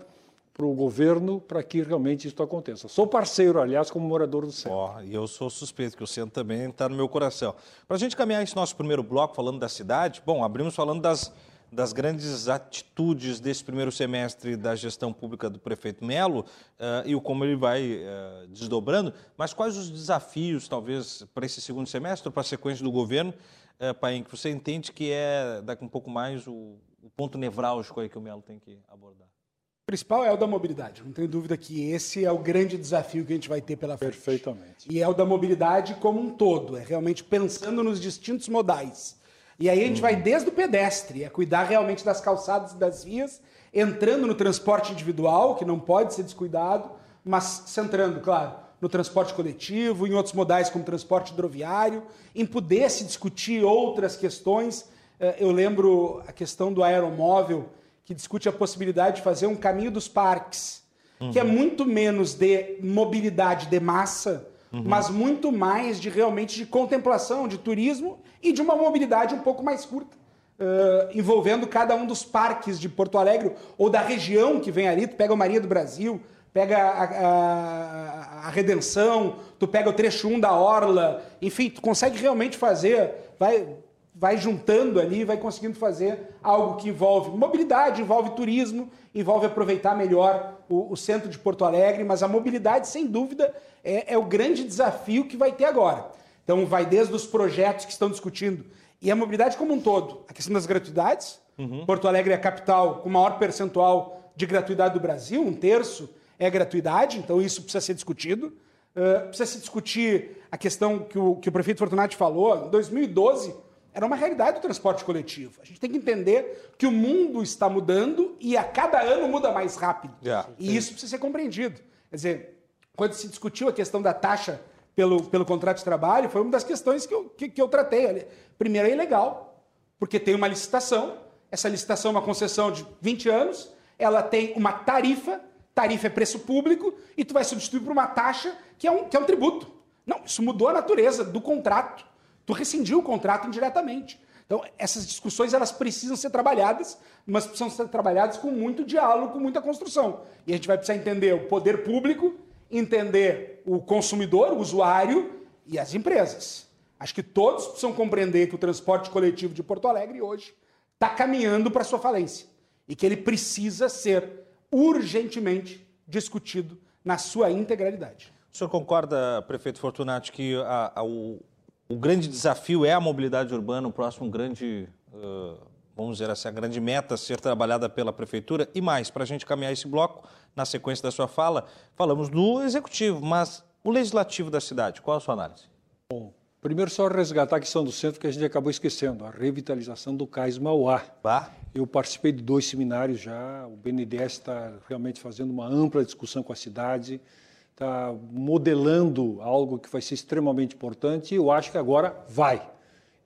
Speaker 4: para o governo para que realmente isso aconteça. Sou parceiro, aliás, como morador do centro.
Speaker 1: Oh, e eu sou suspeito, que o centro também está no meu coração. Para a gente caminhar esse nosso primeiro bloco falando da cidade, bom, abrimos falando das das grandes atitudes desse primeiro semestre da gestão pública do prefeito Melo uh, e o como ele vai uh, desdobrando, mas quais os desafios, talvez, para esse segundo semestre, para a sequência do governo, uh, Paim, que você entende que é, daqui um pouco mais, o, o ponto nevrálgico aí que o Melo tem que abordar?
Speaker 3: Principal é o da mobilidade. Não tenho dúvida que esse é o grande desafio que a gente vai ter pela frente.
Speaker 4: Perfeitamente.
Speaker 3: E é o da mobilidade como um todo, é realmente pensando nos distintos modais e aí a gente uhum. vai desde o pedestre, é cuidar realmente das calçadas e das vias, entrando no transporte individual, que não pode ser descuidado, mas centrando, claro, no transporte coletivo, em outros modais como transporte hidroviário, em poder se discutir outras questões. Eh, eu lembro a questão do aeromóvel, que discute a possibilidade de fazer um caminho dos parques, uhum. que é uhum. muito menos de mobilidade de massa, uhum. mas muito mais de realmente de contemplação, de turismo e de uma mobilidade um pouco mais curta, uh, envolvendo cada um dos parques de Porto Alegre ou da região que vem ali. Tu pega o Maria do Brasil, pega a, a, a, Redenção, tu pega o trecho 1 da Orla, enfim, tu consegue realmente fazer, vai, vai juntando ali, vai conseguindo fazer algo que envolve mobilidade, envolve turismo, envolve aproveitar melhor o, o centro de Porto Alegre, mas a mobilidade, sem dúvida, é, é o grande desafio que vai ter agora. Então, vai desde os projetos que estão discutindo e a mobilidade como um todo. A questão das gratuidades. Uhum. Porto Alegre é a capital com maior percentual de gratuidade do Brasil, um terço é gratuidade, então isso precisa ser discutido. Uh, precisa se discutir a questão que o, que o prefeito Fortunati falou. Em 2012, era uma realidade do transporte coletivo. A gente tem que entender que o mundo está mudando e a cada ano muda mais rápido. Yeah, e sim. isso precisa ser compreendido. Quer dizer, quando se discutiu a questão da taxa pelo, pelo contrato de trabalho, foi uma das questões que eu, que, que eu tratei. Primeiro, é ilegal, porque tem uma licitação, essa licitação é uma concessão de 20 anos, ela tem uma tarifa, tarifa é preço público, e tu vai substituir por uma taxa que é um, que é um tributo. Não, isso mudou a natureza do contrato. Tu rescindiu o contrato indiretamente. Então, essas discussões elas precisam ser trabalhadas, mas precisam ser trabalhadas com muito diálogo, com muita construção. E a gente vai precisar entender o poder público entender o consumidor, o usuário e as empresas. Acho que todos precisam compreender que o transporte coletivo de Porto Alegre hoje está caminhando para sua falência e que ele precisa ser urgentemente discutido na sua integralidade.
Speaker 1: O senhor concorda, prefeito Fortunati, que a, a, o, o, grande desafio é a mobilidade urbana, o próximo grande, uh, vamos dizer assim, a grande meta a ser trabalhada pela prefeitura? E mais, para a gente caminhar esse bloco, na sequência da sua fala, falamos do executivo, mas o legislativo da cidade, qual a sua análise?
Speaker 4: Bom, primeiro só resgatar a questão do centro que a gente acabou esquecendo, a revitalização do Cais Mauá. Bah. Eu participei de dois seminários já, o BNDES está realmente fazendo uma ampla discussão com a cidade, está modelando algo que vai ser extremamente importante e eu acho que agora vai.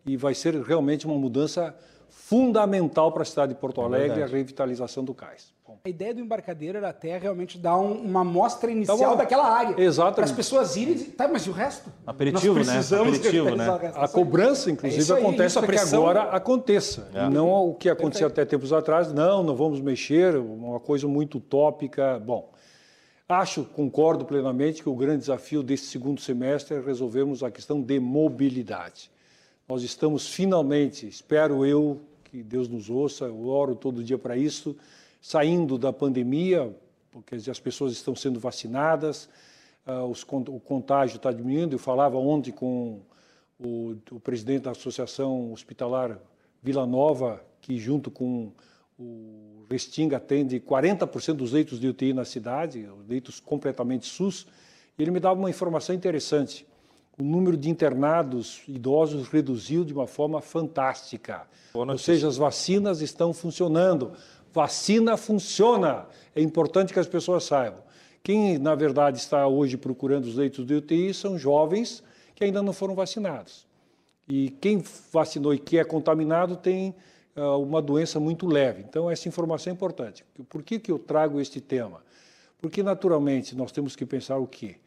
Speaker 4: E vai ser realmente uma mudança fundamental para a cidade de Porto é Alegre, é a revitalização do cais.
Speaker 3: Bom. A ideia do embarcadeiro era até realmente dar um, uma amostra inicial então, daquela área.
Speaker 4: Exatamente. Para
Speaker 3: as pessoas irem e tá, mas e o resto?
Speaker 1: Aperitivo, Nós né? precisamos
Speaker 4: né? Aperitivo, né? A cobrança, inclusive, é aí, acontece para que agora aconteça. É. E não o que acontecia até tempos atrás, não, não vamos mexer, uma coisa muito utópica. Bom, Acho, concordo plenamente que o grande desafio desse segundo semestre é resolvermos a questão de mobilidade. Nós estamos finalmente, espero eu, que Deus nos ouça, eu oro todo dia para isso, saindo da pandemia, porque as pessoas estão sendo vacinadas, os, o contágio está diminuindo. Eu falava ontem com o presidente da Associação Hospitalar Vila Nova, que junto com o Restinga atende 40% dos leitos de UTI na cidade, leitos completamente SUS, e ele me dava uma informação interessante. O número de internados idosos reduziu de uma forma fantástica. Ou seja, as vacinas estão funcionando. Vacina funciona. É importante que as pessoas saibam. Quem, na verdade, está hoje procurando os leitos de UTI são jovens que ainda não foram vacinados. E quem vacinou e que é contaminado tem uma doença muito leve. Então, essa informação é importante. Por que, que eu trago este tema? Porque, naturalmente, nós temos que pensar o quê?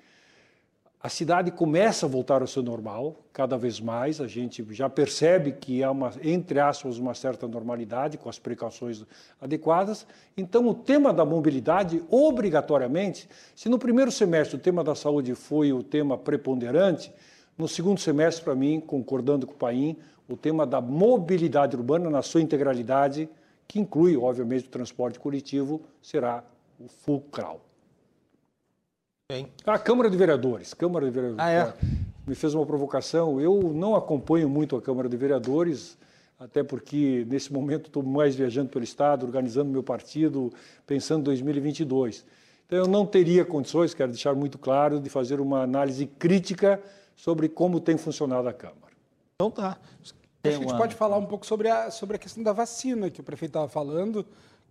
Speaker 4: A cidade começa a voltar ao seu normal, cada vez mais, a gente já percebe que há, uma, entre aspas, uma certa normalidade, com as precauções adequadas. Então, o tema da mobilidade, obrigatoriamente, se no primeiro semestre o tema da saúde foi o tema preponderante, no segundo semestre, para mim, concordando com o Paim, o tema da mobilidade urbana na sua integralidade, que inclui, obviamente, o transporte coletivo, será o fulcral. Bem. A Câmara de Vereadores. Câmara de Vereadores.
Speaker 1: Ah, é?
Speaker 4: Me fez uma provocação. Eu não acompanho muito a Câmara de Vereadores, até porque nesse momento estou mais viajando pelo Estado, organizando meu partido, pensando em 2022. Então eu não teria condições, quero deixar muito claro, de fazer uma análise crítica sobre como tem funcionado a Câmara.
Speaker 3: Então tá. Acho que a gente pode falar um pouco sobre a, sobre a questão da vacina que o prefeito estava falando.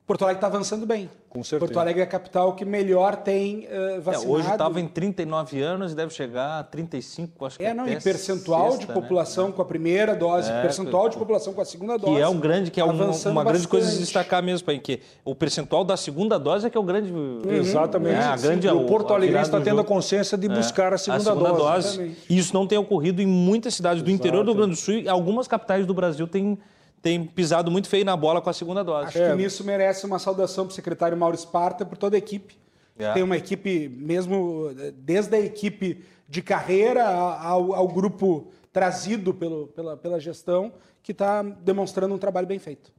Speaker 3: Porto Alegre está avançando bem.
Speaker 4: Com certeza.
Speaker 3: Porto Alegre é a capital que melhor tem uh, vacinado.
Speaker 1: É, hoje estava em 39 anos e deve chegar a 35, acho que
Speaker 3: É, não, e percentual sexta, de né? população né? com a primeira dose, é, percentual de população com a segunda dose.
Speaker 1: Que é um grande, que é uma, uma grande coisa de destacar mesmo, para que o percentual da segunda dose é que é o grande. Uhum.
Speaker 4: Exatamente. É, a grande, o Porto Alegre está tendo a consciência de é, buscar a segunda, a segunda dose.
Speaker 1: dose. E isso não tem ocorrido em muitas cidades do interior do Rio Grande do Sul e algumas capitais do Brasil têm tem pisado muito feio na bola com a segunda dose.
Speaker 3: Acho é. que nisso merece uma saudação para o secretário Mauro Esparta por toda a equipe. É. Tem uma equipe, mesmo desde a equipe de carreira ao, ao grupo trazido pelo, pela, pela gestão, que está demonstrando um trabalho bem feito.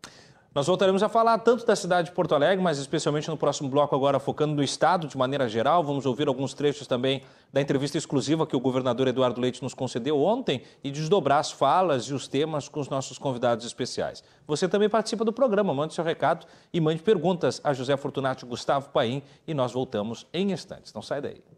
Speaker 1: Nós voltaremos a falar tanto da cidade de Porto Alegre, mas especialmente no próximo bloco agora focando no estado de maneira geral. Vamos ouvir alguns trechos também da entrevista exclusiva que o governador Eduardo Leite nos concedeu ontem e desdobrar as falas e os temas com os nossos convidados especiais. Você também participa do programa, mande seu recado e mande perguntas a José Fortunato Gustavo Paim e nós voltamos em instantes. Não sai daí.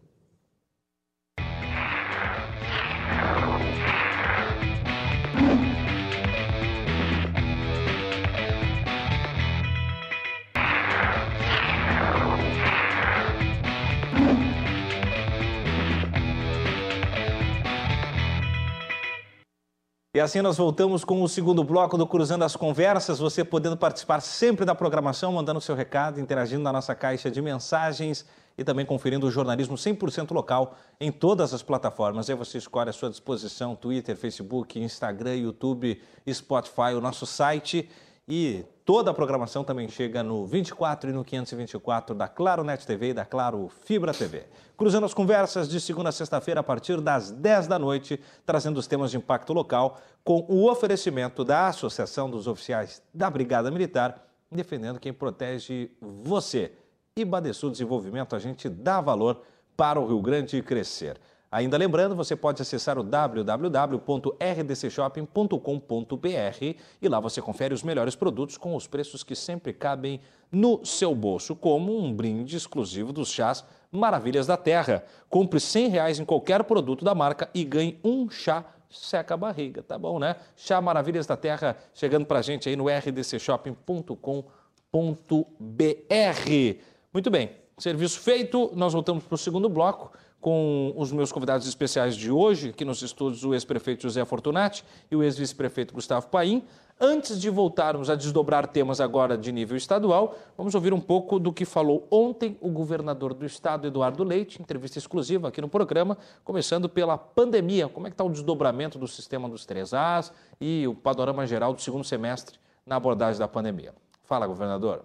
Speaker 1: E assim nós voltamos com o segundo bloco do Cruzando as Conversas. Você podendo participar sempre da programação, mandando seu recado, interagindo na nossa caixa de mensagens e também conferindo o jornalismo 100% local em todas as plataformas. Aí você escolhe à sua disposição Twitter, Facebook, Instagram, YouTube, Spotify, o nosso site e toda a programação também chega no 24 e no 524 da Claro Net TV e da Claro Fibra TV. Cruzando as conversas de segunda a sexta-feira a partir das 10 da noite, trazendo os temas de impacto local com o oferecimento da Associação dos Oficiais da Brigada Militar, defendendo quem protege você. E Badesul Desenvolvimento, a gente dá valor para o Rio Grande crescer. Ainda lembrando, você pode acessar o www.rdcshopping.com.br e lá você confere os melhores produtos com os preços que sempre cabem no seu bolso, como um brinde exclusivo dos chás Maravilhas da Terra. Compre 100 reais em qualquer produto da marca e ganhe um chá seca a barriga, tá bom, né? Chá Maravilhas da Terra chegando pra gente aí no rdcshopping.com.br. Muito bem, serviço feito, nós voltamos para o segundo bloco com os meus convidados especiais de hoje, aqui nos estúdios o ex-prefeito José Fortunati e o ex-vice-prefeito Gustavo Paim. Antes de voltarmos a desdobrar temas agora de nível estadual, vamos ouvir um pouco do que falou ontem o governador do estado, Eduardo Leite, entrevista exclusiva aqui no programa, começando pela pandemia. Como é que está o desdobramento do sistema dos três As e o panorama geral do segundo semestre na abordagem da pandemia? Fala, governador.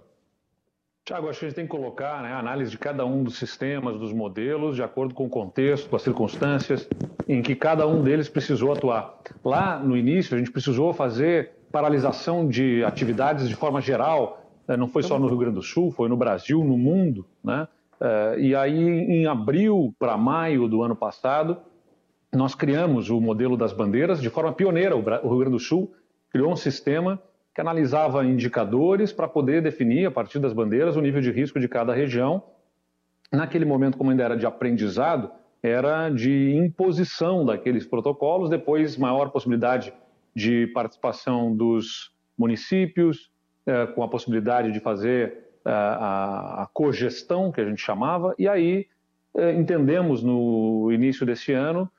Speaker 5: Tiago, acho que a gente tem que colocar né, a análise de cada um dos sistemas, dos modelos, de acordo com o contexto, com as circunstâncias em que cada um deles precisou atuar. Lá no início, a gente precisou fazer paralisação de atividades de forma geral, né? não foi só no Rio Grande do Sul, foi no Brasil, no mundo, né? É, e aí, em abril para maio do ano passado, nós criamos o modelo das bandeiras de forma pioneira. O Rio Grande do Sul criou um sistema que analisava indicadores para poder definir, a partir das bandeiras, o nível de risco de cada região. Naquele momento, como ainda era de aprendizado, era de imposição daqueles protocolos, depois maior possibilidade de participação dos municípios, é, com a possibilidade de fazer é, a, cogestão, que a gente chamava, e aí é, entendemos no início desse ano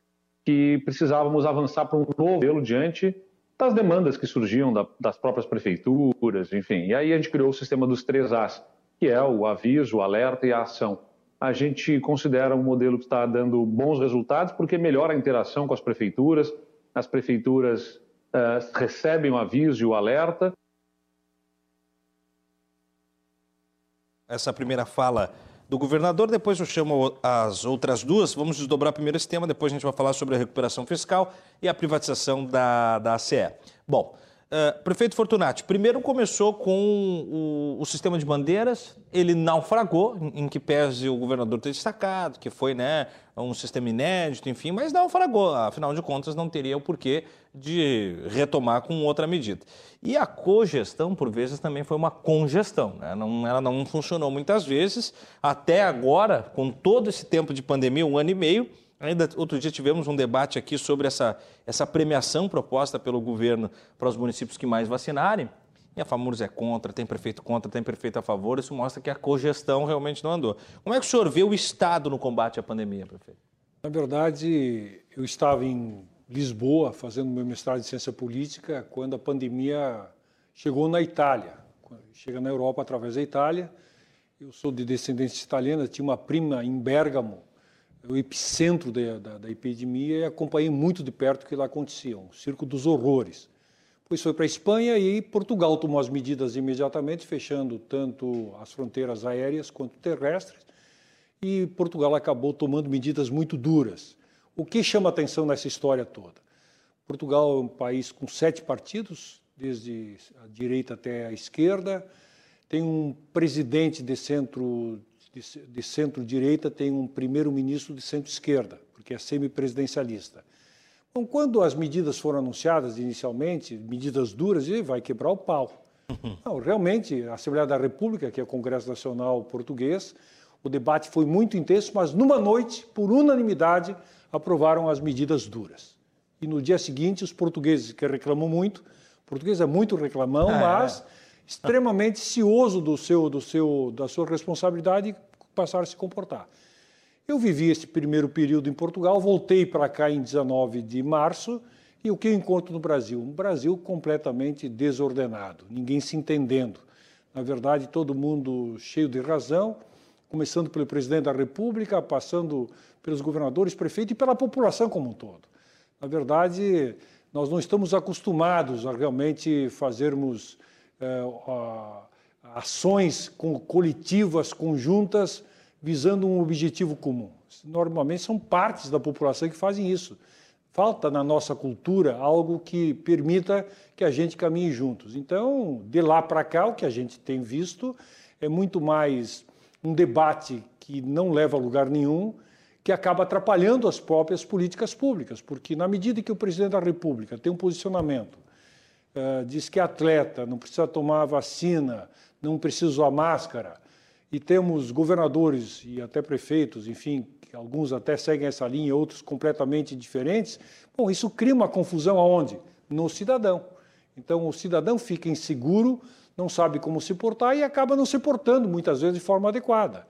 Speaker 5: que precisávamos avançar para um novo modelo diante das demandas que surgiam da, das próprias prefeituras, enfim. E aí a gente criou o sistema dos três As, que é o aviso, o alerta e a ação. A gente considera um modelo que está dando bons resultados porque melhora a interação com as prefeituras, as prefeituras uh, recebem o aviso e o alerta.
Speaker 1: Essa primeira fala do governador, depois eu chamo as outras duas. Vamos desdobrar primeiro esse tema, depois a gente vai falar sobre a recuperação fiscal e a privatização da, da ACE. Bom, uh, prefeito Fortunati, primeiro começou com o, o, sistema de bandeiras, ele naufragou, em, em que pese o governador ter destacado, que foi né, um sistema inédito, enfim, mas naufragou, afinal de contas não teria o porquê de retomar com outra medida. E a cogestão, por vezes, também foi uma congestão. Né? Não, ela não funcionou muitas vezes. Até agora, com todo esse tempo de pandemia, um ano e meio, ainda outro dia tivemos um debate aqui sobre essa, essa premiação proposta pelo governo para os municípios que mais vacinarem. E a FAMURS é contra, tem prefeito contra, tem prefeito a favor. Isso mostra que a cogestão realmente não andou. Como é que o senhor vê o Estado no combate à pandemia, prefeito?
Speaker 4: Na verdade, eu estava em Lisboa, fazendo meu mestrado em ciência política, quando a pandemia chegou na Itália. Chega na Europa através da Itália. Eu sou de descendência italiana, tinha uma prima em Bergamo, o epicentro da, da, da epidemia, e acompanhei muito de perto o que lá acontecia, um circo dos horrores. Depois foi para a Espanha e Portugal tomou as medidas imediatamente, fechando tanto as fronteiras aéreas quanto terrestres, e Portugal acabou tomando medidas muito duras. O que chama atenção nessa história toda? Portugal é um país com sete partidos, desde a direita até a esquerda, tem um presidente de centro de, centro-direita, tem um primeiro-ministro de centro-esquerda, porque é semipresidencialista. Bom, quando as medidas foram anunciadas inicialmente, medidas duras, e vai quebrar o pau. Não, realmente, a Assembleia da República, que é o Congresso Nacional Português, o debate foi muito intenso, mas numa noite, por unanimidade, aprovaram as medidas duras. E no dia seguinte, os portugueses, que reclamam muito, o português é muito reclamão, é. mas extremamente cioso do seu, do seu, da sua responsabilidade, passaram a se comportar. Eu vivi esse primeiro período em Portugal, voltei para cá em 19 de março, e o que eu encontro no Brasil? Um Brasil completamente desordenado, ninguém se entendendo. Na verdade, todo mundo cheio de razão, começando pelo presidente da República, passando pelos governadores, prefeitos e pela população como um todo. Na verdade, nós não estamos acostumados a realmente fazermos é, ações coletivas, conjuntas, visando um objetivo comum. Normalmente são partes da população que fazem isso. Falta na nossa cultura algo que permita que a gente caminhe juntos. Então, de lá para cá, o que a gente tem visto é muito mais um debate que não leva a lugar nenhum, que acaba atrapalhando as próprias políticas públicas, porque na medida que o presidente da República tem um posicionamento, uh, diz que é atleta, não precisa tomar vacina, não precisa usar máscara, e temos governadores e até prefeitos, enfim, alguns até seguem essa linha, outros completamente diferentes, bom, isso cria uma confusão aonde? No cidadão. Então o cidadão fica inseguro, não sabe como se portar e acaba não se portando muitas vezes de forma adequada.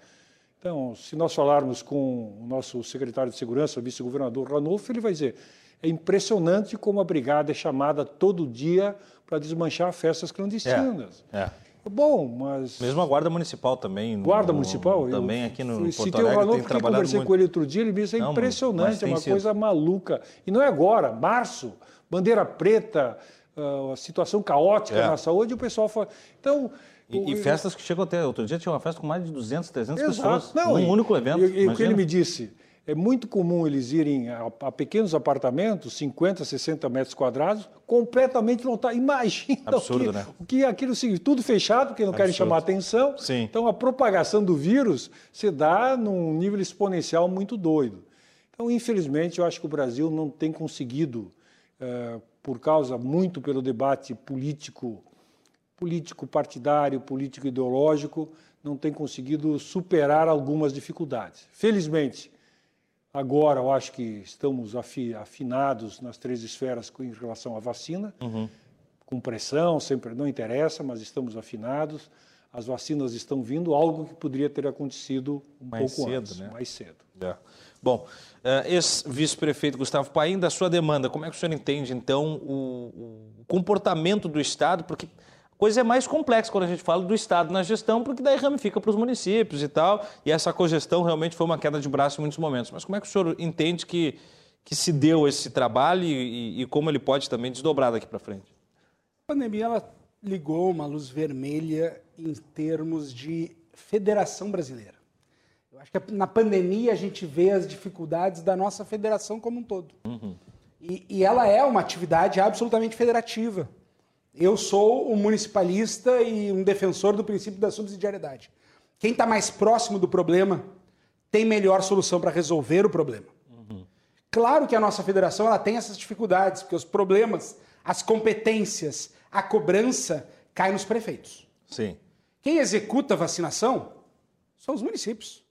Speaker 4: Então, se nós falarmos com o nosso secretário de Segurança, vice-governador Ranolfo, ele vai dizer: é impressionante como a brigada é chamada todo dia para desmanchar festas clandestinas.
Speaker 1: É, é.
Speaker 4: Bom, mas.
Speaker 1: Mesmo a Guarda Municipal também. No,
Speaker 4: Guarda Municipal?
Speaker 1: Também eu, aqui no
Speaker 4: Porto Alegre. O Ranolfo, conversei muito. com ele outro dia, ele me disse: é impressionante, é uma sido. coisa maluca. E não é agora, março, bandeira preta, uh, situação caótica é. na saúde, o pessoal fala. Então.
Speaker 1: E, e, festas que chegam até. Outro dia tinha uma festa com mais de 200, 300 Exato. pessoas. Não, num único evento.
Speaker 4: E, e o que ele me disse? É muito comum eles irem a, a, pequenos apartamentos, 50, 60 metros quadrados, completamente lotados. Imagina
Speaker 1: Absurdo,
Speaker 4: o que,
Speaker 1: né?
Speaker 4: o que aquilo assim, tudo fechado, porque não Absurdo. querem chamar atenção.
Speaker 1: Sim.
Speaker 4: Então a propagação do vírus se dá num nível exponencial muito doido. Então, infelizmente, eu acho que o Brasil não tem conseguido, é, por causa muito pelo debate político, político partidário, político ideológico, não tem conseguido superar algumas dificuldades. Felizmente, Agora, eu acho que estamos afinados nas três esferas em relação à vacina, uhum. com pressão, sempre não interessa, mas estamos afinados. As vacinas estão vindo, algo que poderia ter acontecido um
Speaker 1: mais
Speaker 4: pouco
Speaker 1: cedo,
Speaker 4: antes,
Speaker 1: né?
Speaker 4: mais cedo.
Speaker 1: É. Bom, uh, ex-vice-prefeito Gustavo Paim, da sua demanda, como é que o senhor entende, então, o comportamento do Estado? Porque coisa é mais complexa quando a gente fala do Estado na gestão, porque daí ramifica para os municípios e tal, e essa cogestão realmente foi uma queda de braço em muitos momentos. Mas como é que o senhor entende que, que se deu esse trabalho e, e como ele pode também desdobrar daqui para frente?
Speaker 3: A pandemia ela ligou uma luz vermelha em termos de federação brasileira. Eu acho que na pandemia a gente vê as dificuldades da nossa federação como um todo. Uhum. E, e ela é uma atividade absolutamente federativa. Eu sou um municipalista e um defensor do princípio da subsidiariedade. Quem está mais próximo do problema tem melhor solução para resolver o problema. Uhum. Claro que a nossa federação ela tem essas dificuldades, porque os problemas, as competências, a cobrança caem nos prefeitos.
Speaker 1: Sim.
Speaker 3: Quem executa a vacinação são os municípios,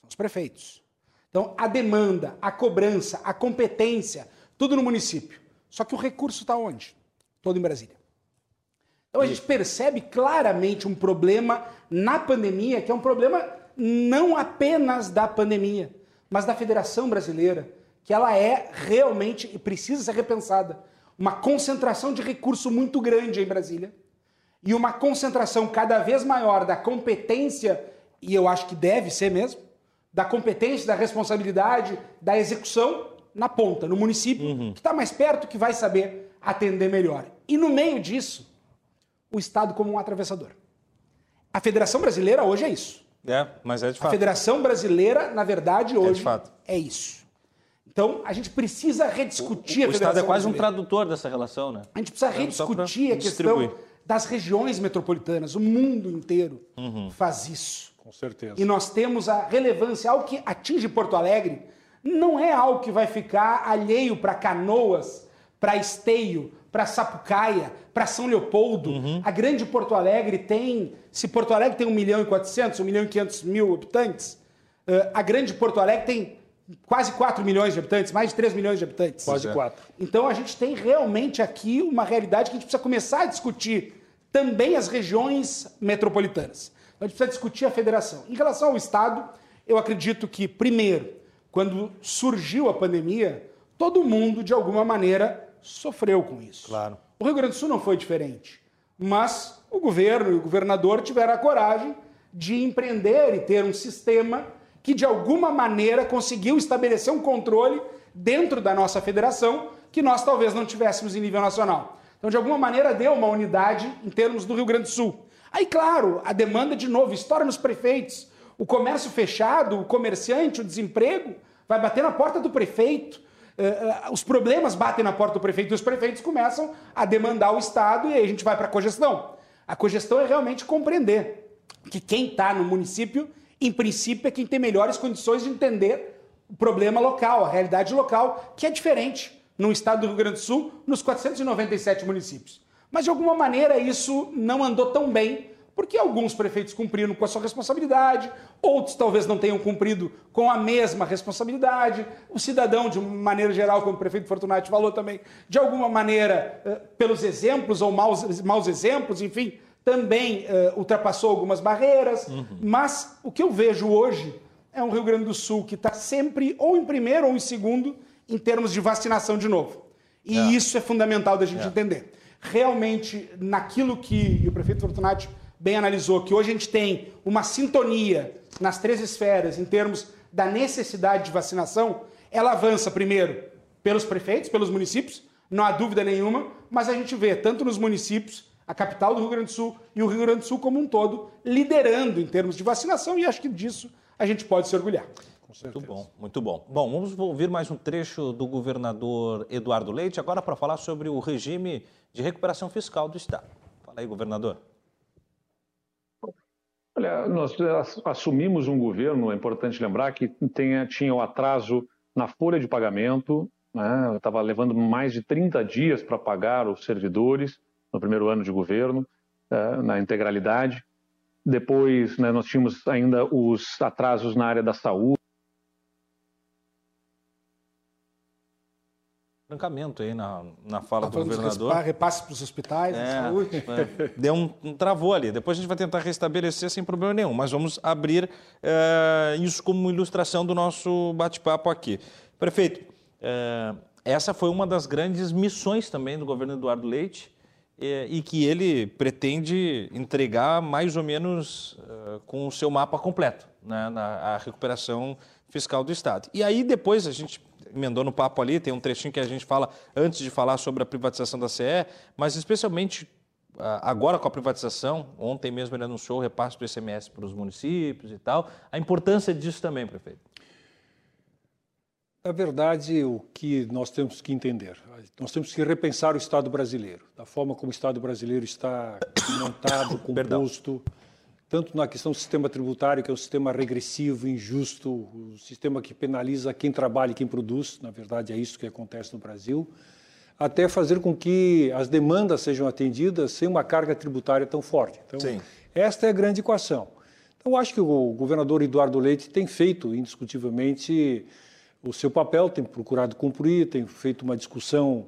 Speaker 3: são os prefeitos. Então, a demanda, a cobrança, a competência, tudo no município. Só que o recurso está onde? Todo em Brasília. Então a gente percebe claramente um problema na pandemia, que é um problema não apenas da pandemia, mas da Federação Brasileira, que ela é realmente e precisa ser repensada. Uma concentração de recurso muito grande em Brasília e uma concentração cada vez maior da competência, e eu acho que deve ser mesmo, da competência, da responsabilidade, da execução na ponta, no município, uhum. que está mais perto, que vai saber atender melhor. E no meio disso, o Estado como um atravessador. A Federação Brasileira hoje é isso.
Speaker 1: É, mas é de fato.
Speaker 3: A Federação Brasileira, na verdade, hoje é, de fato. é isso. Então, a gente precisa rediscutir
Speaker 1: o, o, a Federação O Estado é quase brasileira. um tradutor dessa relação, né?
Speaker 3: A gente precisa é, rediscutir a questão das regiões metropolitanas. O mundo inteiro uhum. faz isso.
Speaker 4: Com certeza.
Speaker 3: E nós temos a relevância, algo que atinge Porto Alegre, não é algo que vai ficar alheio para Canoas, para Esteio, para Sapucaia, para São Leopoldo. Uhum. A grande Porto Alegre tem. Se Porto Alegre tem 1 milhão e 400, 1 milhão e 500 mil habitantes, uh, a grande Porto Alegre tem quase 4 milhões de habitantes, mais de 3 milhões de habitantes.
Speaker 4: Quase 4.
Speaker 3: Então a gente tem realmente aqui uma realidade que a gente precisa começar a discutir também as regiões metropolitanas. A gente precisa discutir a federação. Em relação ao Estado, eu acredito que, primeiro, quando surgiu a pandemia, todo mundo, de alguma maneira, sofreu com isso.
Speaker 1: Claro.
Speaker 3: O Rio Grande do Sul não foi diferente. Mas o governo e o governador tiveram a coragem de empreender e ter um sistema que, de alguma maneira, conseguiu estabelecer um controle dentro da nossa federação que nós talvez não tivéssemos em nível nacional. Então, de alguma maneira, deu uma unidade em termos do Rio Grande do Sul. Aí, claro, a demanda, de novo, estoura nos prefeitos. O comércio fechado, o comerciante, o desemprego, vai bater na porta do prefeito. Uh, os problemas batem na porta do prefeito e os prefeitos começam a demandar o Estado e aí a gente vai para a cogestão. A cogestão é realmente compreender que quem está no município, em princípio, é quem tem melhores condições de entender o problema local, a realidade local, que é diferente no estado do Rio Grande do Sul, nos 497 municípios. Mas de alguma maneira isso não andou tão bem porque alguns prefeitos cumpriram com a sua responsabilidade, outros talvez não tenham cumprido com a mesma responsabilidade. O cidadão, de maneira geral, como o prefeito Fortunati falou também, de alguma maneira, eh, pelos exemplos ou maus, maus exemplos, enfim, também uh, ultrapassou algumas barreiras, uhum. mas o que eu vejo hoje é um Rio Grande do Sul que está sempre ou em primeiro ou em segundo em termos de vacinação de novo. E é. isso é fundamental da gente é. entender. Realmente, naquilo que o prefeito Fortunati bem analisou, que hoje a gente tem uma sintonia nas três esferas em termos da necessidade de vacinação, ela avança primeiro pelos prefeitos, pelos municípios, não há dúvida nenhuma, mas a gente vê tanto nos municípios, a capital do Rio Grande do Sul e o Rio Grande do Sul como um todo, liderando em termos de vacinação, e acho que disso a gente pode se orgulhar.
Speaker 1: Muito bom, muito bom. Bom, vamos ouvir mais um trecho do governador Eduardo Leite, agora para falar sobre o regime de recuperação fiscal do Estado. Fala aí, governador.
Speaker 5: Olha, nós assumimos um governo, é importante lembrar, que tenha, tinha o atraso na folha de pagamento, né? estava levando mais de 30 dias para pagar os servidores no primeiro ano de governo, uh, na integralidade. Depois, né, nós tínhamos ainda os atrasos na área da saúde,
Speaker 1: trancamento aí na, na fala tá do governador.
Speaker 3: Repasse para os hospitais, é, saúde.
Speaker 1: É, deu um, um, travou ali. Depois a gente vai tentar restabelecer sem problema nenhum, mas vamos abrir é, isso como ilustração do nosso bate-papo aqui. Prefeito, é, essa foi uma das grandes missões também do governo Eduardo Leite é, e que ele pretende entregar mais ou menos com o seu mapa completo, né, na a recuperação fiscal do Estado. E aí depois a gente emendou no papo ali, tem um trechinho que a gente fala antes de falar sobre a privatização da CE, mas especialmente ah, agora com a privatização, ontem mesmo ele anunciou o repasse do ICMS para os municípios e tal, a importância disso também, prefeito.
Speaker 4: Na verdade, o que nós temos que entender, nós temos que repensar o Estado brasileiro, da forma como o Estado brasileiro está montado, composto, tanto na questão do sistema tributário, que é um sistema regressivo, injusto, um sistema que penaliza quem trabalha e quem produz, na verdade é isso que acontece no Brasil, até fazer com que as demandas sejam atendidas sem uma carga tributária tão forte. Então, Sim. esta é a grande equação. Então, eu acho que o governador Eduardo Leite tem feito, indiscutivelmente, o seu papel, tem procurado cumprir, tem feito uma discussão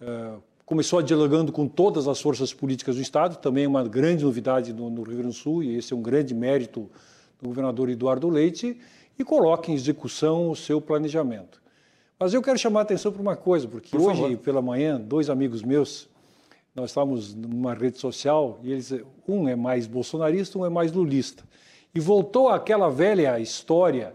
Speaker 4: uh, começou dialogando com todas as forças políticas do Estado, também uma grande novidade no, no, Rio Grande do Sul, e esse é um grande mérito do governador Eduardo Leite, e coloca em execução o seu planejamento. Mas eu quero chamar a atenção para uma coisa, porque Por hoje favor. pela manhã, dois amigos meus, nós estávamos numa rede social, e eles, um é mais bolsonarista, um é mais lulista. E voltou àquela velha história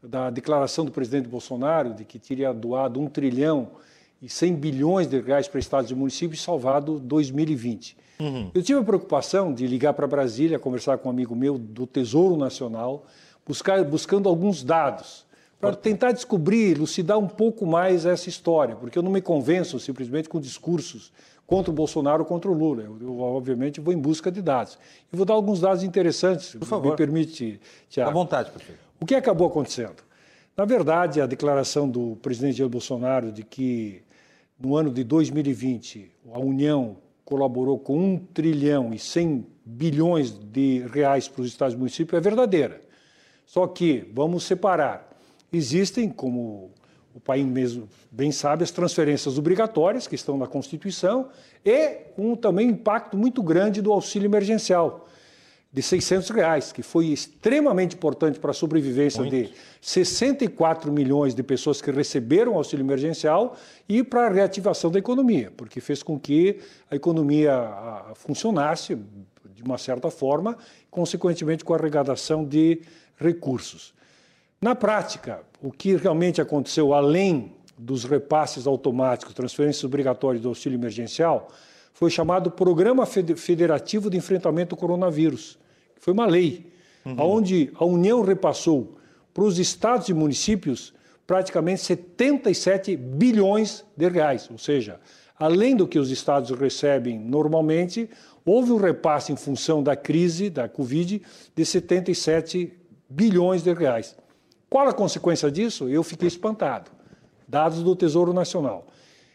Speaker 4: da declaração do presidente Bolsonaro de que teria doado um trilhão e 100 bilhões de reais para estados e municípios salvado 2020. Uhum. Eu tive a preocupação de ligar para Brasília, conversar com um amigo meu do Tesouro Nacional, buscar, buscando alguns dados, para tentar descobrir, elucidar um pouco mais essa história, porque eu não me convenço simplesmente com discursos contra o Bolsonaro ou contra o Lula. Eu, eu, obviamente, vou em busca de dados. E vou dar alguns dados interessantes, Por favor. me permite, Tiago.
Speaker 1: À vontade, prefeito.
Speaker 4: O que acabou acontecendo? Na verdade, a declaração do presidente Jair Bolsonaro de que no ano de 2020, a União colaborou com 1 trilhão e 100 bilhões de reais para os estados e municípios. É verdadeira. Só que, vamos separar, existem, como o país mesmo bem sabe, as transferências obrigatórias, que estão na Constituição, e um também impacto muito grande do auxílio emergencial de 600 reais, que foi extremamente importante para a sobrevivência Muito. de 64 milhões de pessoas que receberam auxílio emergencial e para a reativação da economia, porque fez com que a economia funcionasse de uma certa forma, consequentemente com a arrecadação de recursos. Na prática, o que realmente aconteceu além dos repasses automáticos, transferências obrigatórias do auxílio emergencial, foi chamado Programa Federativo de Enfrentamento ao Coronavírus, que foi uma lei, uhum. onde a União repassou para os estados e municípios praticamente 77 bilhões de reais, ou seja, além do que os estados recebem normalmente, houve um repasse em função da crise da Covid de 77 bilhões de reais. Qual a consequência disso? Eu fiquei espantado. Dados do Tesouro Nacional.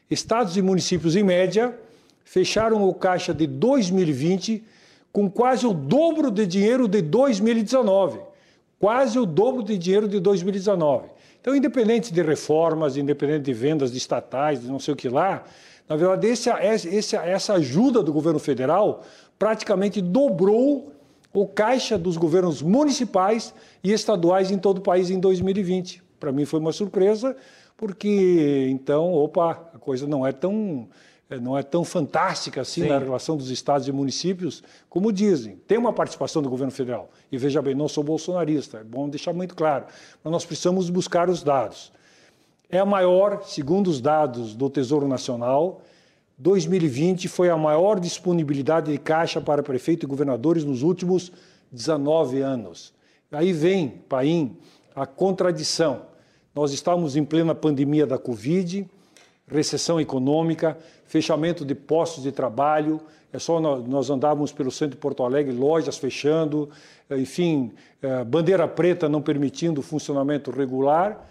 Speaker 4: Estados e municípios, em média, fecharam o caixa de 2020 com quase o dobro de dinheiro de 2019. Quase o dobro de dinheiro de 2019. Então, independente de reformas, independente de vendas de estatais, de não sei o que lá, na verdade, essa ajuda do governo federal praticamente dobrou o caixa dos governos municipais e estaduais em todo o país em 2020. Para mim foi uma surpresa, porque então, opa, a coisa não é tão não é tão fantástica assim Sim. na relação dos estados e municípios como dizem. Tem uma participação do governo federal. E veja bem, não sou bolsonarista, é bom deixar muito claro. Mas nós precisamos buscar os dados. É a maior, segundo os dados do Tesouro Nacional, 2020 foi a maior disponibilidade de caixa para prefeito e governadores nos últimos 19 anos. Aí vem, Paim, a contradição. Nós estamos em plena pandemia da Covid, recessão econômica, fechamento de postos de trabalho, é só nós andávamos pelo centro de Porto Alegre, lojas fechando, enfim, é, bandeira preta não permitindo funcionamento regular,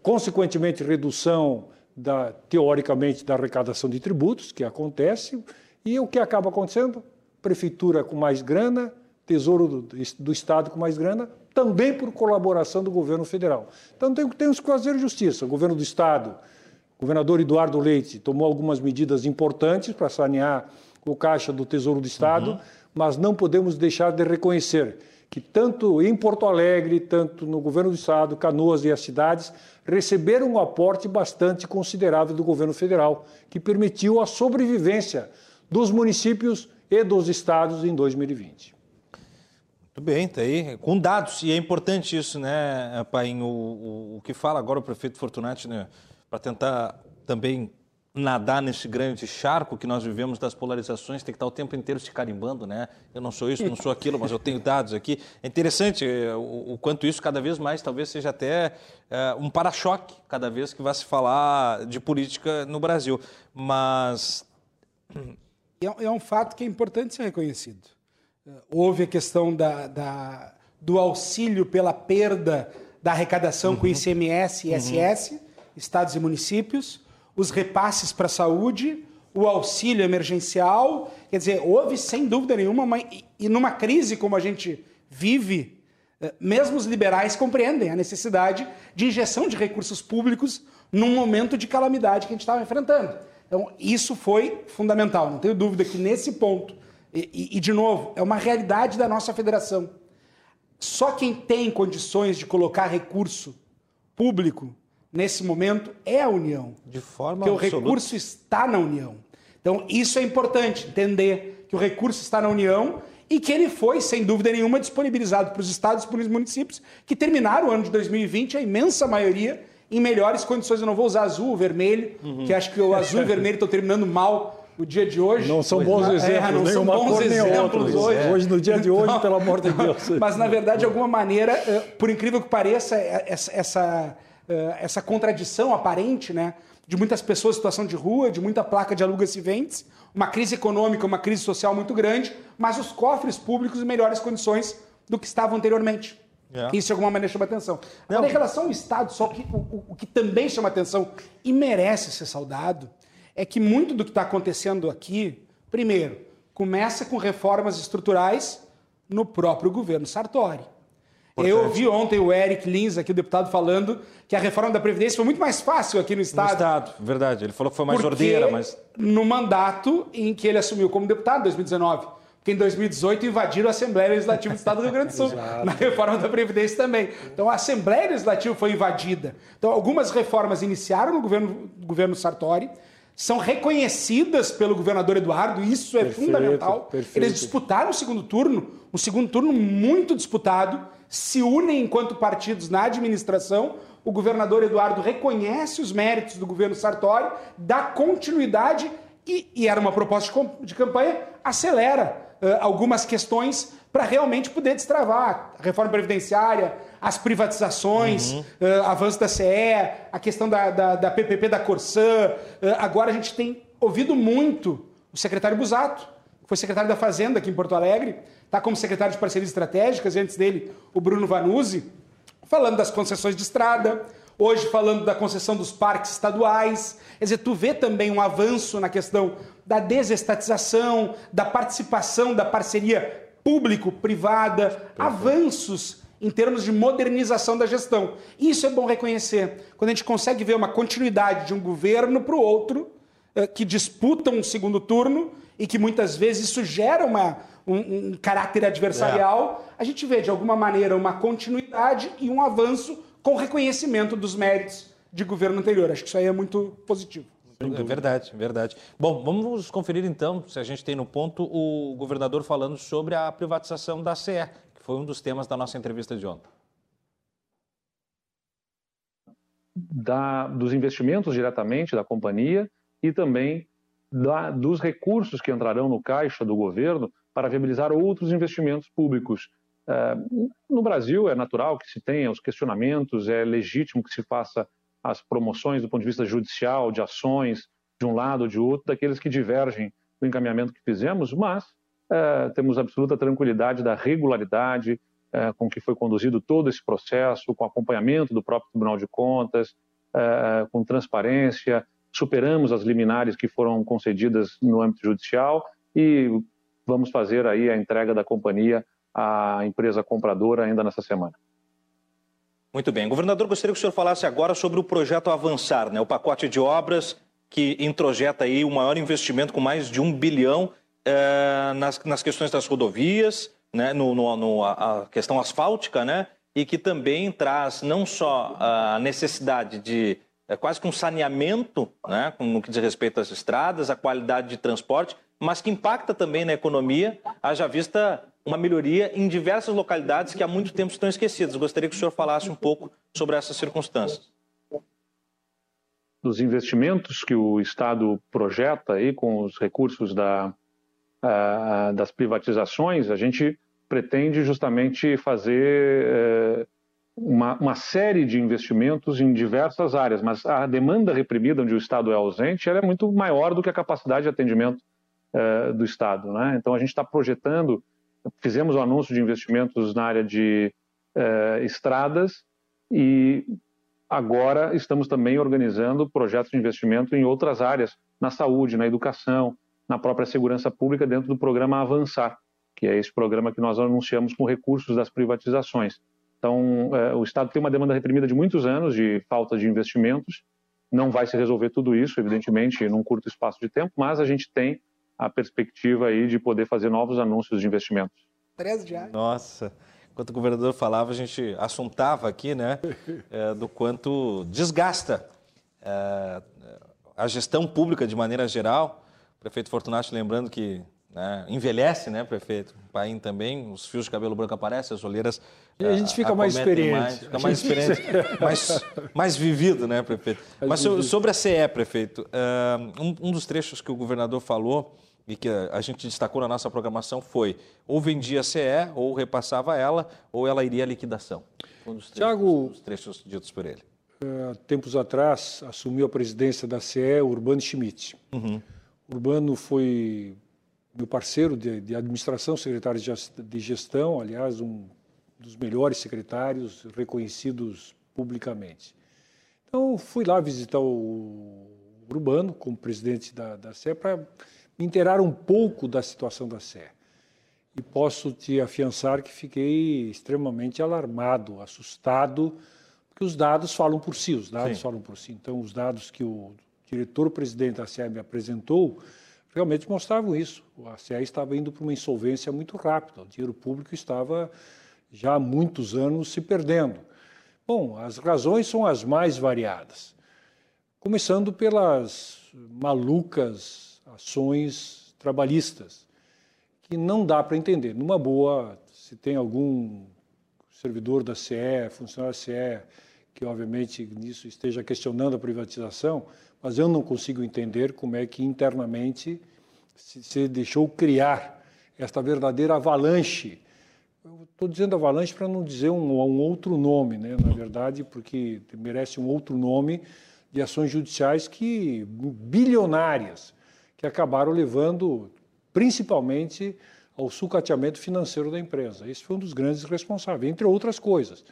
Speaker 4: consequentemente redução da, teoricamente, da arrecadação de tributos, que acontece, e o que acaba acontecendo? Prefeitura com mais grana, Tesouro do, do Estado com mais grana, também por colaboração do governo federal. Então tem, temos que fazer justiça. O governo do Estado, o governador Eduardo Leite, tomou algumas medidas importantes para sanear o caixa do Tesouro do Estado, uhum. mas não podemos deixar de reconhecer que tanto em Porto Alegre, tanto no governo do estado, Canoas e as cidades receberam um aporte bastante considerável do governo federal, que permitiu a sobrevivência dos municípios e dos estados em 2020.
Speaker 1: Muito bem, tá aí, com dados, e é importante isso, né, Paim, o, o, o que fala agora o prefeito Fortunati, né, para tentar também nadar nesse grande charco que nós vivemos das polarizações, tem que estar o tempo inteiro se carimbando, né? Eu não sou isso, não sou aquilo, mas eu tenho dados aqui. É interessante eh, o, o quanto isso cada vez mais talvez seja até é, um para-choque cada vez que vai se falar de política no Brasil. Mas.
Speaker 3: É, é um fato que é importante ser reconhecido. Eh, houve a questão da, da do auxílio pela perda da arrecadação uhum. com ICMS e ISS, uhum. Estados e municípios os repasses para a saúde, o auxílio emergencial. Quer dizer, houve, sem dúvida nenhuma, uma, e numa crise como a gente vive, eh, mesmo os liberais compreendem a necessidade de injeção de recursos públicos num momento de calamidade que a gente estava enfrentando. Então, isso foi fundamental. Não tenho dúvida que nesse ponto, e, e, e de novo, é uma realidade da nossa federação. Só quem tem condições de colocar recurso público nesse momento é a União.
Speaker 1: De forma
Speaker 3: Porque absoluta. o recurso está na União. Então, isso é importante, entender que o recurso está na União e que ele foi, sem dúvida nenhuma, disponibilizado para os estados e para os municípios que terminaram o ano de 2020, a imensa maioria, em melhores condições. Eu não vou usar azul ou vermelho, uhum. que acho que o azul e o vermelho estão terminando mal o dia de hoje.
Speaker 4: Não são bons exemplos, é, não são bons exemplos hoje. É. Hoje, no dia de hoje, pelo amor de Deus.
Speaker 3: Mas, na verdade, de alguma maneira, eh, por incrível que pareça, é, essa, essa essa contradição aparente, né? De muitas pessoas em situação de rua, de muita placa de alugas e vendes, uma crise econômica, uma crise social muito grande, mas os cofres públicos em melhores condições do que estavam anteriormente. É. Isso de alguma maneira chama atenção. Não. Agora, em relação ao Estado, só que o, o, o que também chama atenção e merece ser saudado é que muito do que está acontecendo aqui, primeiro, começa com reformas estruturais no próprio governo Sartori. Importante. Eu ouvi ontem o Eric Lins, aqui o deputado, falando que a reforma da Previdência foi muito mais fácil aqui no Estado. No
Speaker 1: Estado, verdade. Ele falou que foi mais ordeira, mas.
Speaker 3: No mandato em que ele assumiu como deputado, em 2019. Porque em 2018 invadiram a Assembleia Legislativa do Estado do Rio Grande do Sul, na reforma da Previdência também. Então a Assembleia Legislativa foi invadida. Então algumas reformas iniciaram no governo, governo Sartori, são reconhecidas pelo governador Eduardo, isso é perfeito, fundamental. Perfeito. Eles disputaram o segundo turno, um segundo turno muito disputado se unem enquanto partidos na administração. O governador Eduardo reconhece os méritos do governo Sartori, dá continuidade e, e era uma proposta de, campanha, acelera uh, algumas questões para realmente poder destravar a reforma previdenciária, as privatizações, uhum. uh, avanço da CE, a questão da, da, da PPP da Corsã. Uh, agora a gente tem ouvido muito o secretário Busato, que foi secretário da Fazenda aqui em Porto Alegre, está como secretário de Parcerias Estratégicas, e antes dele o Bruno Vanuzzi, falando das concessões de estrada, hoje falando da concessão dos parques estaduais. Quer dizer, tu vê também um avanço na questão da desestatização, da participação da parceria público-privada, avanços em termos de modernização da gestão. Isso é bom reconhecer. Quando a gente consegue ver uma continuidade de um governo para o outro, eh, que disputam um segundo turno e que muitas vezes isso gera uma, um, um caráter adversarial, é. a gente vê de alguma maneira uma continuidade e um avanço com reconhecimento dos méritos de governo anterior. Acho que isso aí é muito positivo.
Speaker 1: É verdade, verdade. Bom, vamos conferir então, se a gente tem no ponto, o governador falando sobre a privatização da CE, que foi um dos temas da nossa entrevista de ontem.
Speaker 5: Da, dos investimentos diretamente da companhia e também da, dos recursos que entrarão no caixa do governo para viabilizar outros investimentos públicos. É, no Brasil é natural que se tenha os questionamentos, é legítimo que se faça as promoções do ponto de vista judicial, de ações, de um lado ou de outro, daqueles que divergem do encaminhamento que fizemos, mas é, temos absoluta tranquilidade da regularidade é, com que foi conduzido todo esse processo, com acompanhamento do próprio Tribunal de Contas, é, com transparência, superamos as liminares que foram concedidas no âmbito judicial e vamos fazer aí a entrega da companhia à empresa compradora ainda nessa semana.
Speaker 1: Muito bem. Governador, gostaria que o senhor falasse agora sobre o projeto Avançar, né? o pacote de obras que introjeta aí o maior investimento com mais de um bilhão eh, nas, nas questões das rodovias, né? no, no, no, a questão asfáltica, né? e que também traz não só a necessidade de é, quase que um saneamento né? no que diz respeito às estradas, a qualidade de transporte, mas que impacta também na economia, haja vista uma melhoria em diversas localidades que há muito tempo estão esquecidas. Gostaria que o senhor falasse um pouco sobre essas circunstâncias.
Speaker 5: Dos investimentos que o Estado projeta aí com os recursos da, das privatizações, a gente pretende justamente fazer uh, uma, uma, série de investimentos em diversas áreas, mas a demanda reprimida onde o Estado é ausente ela é muito maior do que a capacidade de atendimento uh, do Estado. Né? Então a gente está projetando fizemos o um anúncio de investimentos na área de eh, estradas e agora estamos também organizando projetos de investimento em outras áreas, na saúde, na educação, na própria segurança pública, dentro do programa Avançar, que é esse programa que nós anunciamos com recursos das privatizações. Então, eh, o Estado tem uma demanda reprimida de muitos anos de falta de investimentos. Não vai se resolver tudo isso, evidentemente, num curto espaço de tempo, mas a gente tem a perspectiva aí de poder fazer novos anúncios de investimentos.
Speaker 1: 13 dias. Nossa, enquanto o governador falava, a gente assuntava aqui, né, é, do quanto desgasta é, a gestão pública de maneira geral. O prefeito Fortunato lembrando que né, envelhece, né, prefeito? O Paim também, os fios de cabelo branco aparecem, as olheiras.
Speaker 4: E a gente fica mais experiente. Mais,
Speaker 1: fica mais experiente, mais, mais vivido, né, prefeito? Mais Mas vivido. sobre a CE, prefeito, um, um dos trechos que o governador falou e que a gente destacou na nossa programação foi ou vendia a CE, ou repassava ela, ou ela iria à liquidação. Um Tiago, os trechos ditos por ele.
Speaker 4: Uh, tempos atrás, assumiu a presidência da CE Urbano Schmidt. Uhum. Urbano foi meu parceiro de, de administração, secretário de gestão, aliás, um dos melhores secretários reconhecidos publicamente. Então, fui lá visitar o Urbano como presidente da, da CE para me inteirar um pouco da situação da Sé. E posso te afiançar que fiquei extremamente alarmado, assustado, porque os dados falam por si, os dados Sim. falam por si. Então, os dados que o diretor-presidente da SE me apresentou realmente mostravam isso. A SE estava indo para uma insolvência muito rápida, o dinheiro público estava já há muitos anos se perdendo. Bom, as razões são as mais variadas, começando pelas malucas ações trabalhistas, que não dá para entender. Numa boa, se tem algum servidor da CE, funcionário da CE, que obviamente nisso esteja questionando a privatização, mas eu não consigo entender como é que internamente se, se deixou criar esta verdadeira avalanche. Estou dizendo avalanche para não dizer um, um, outro nome, né? na verdade, porque merece um outro nome de ações judiciais que bilionárias que acabaram levando principalmente ao sucateamento financeiro da empresa. Esse foi um dos grandes responsáveis, entre outras coisas.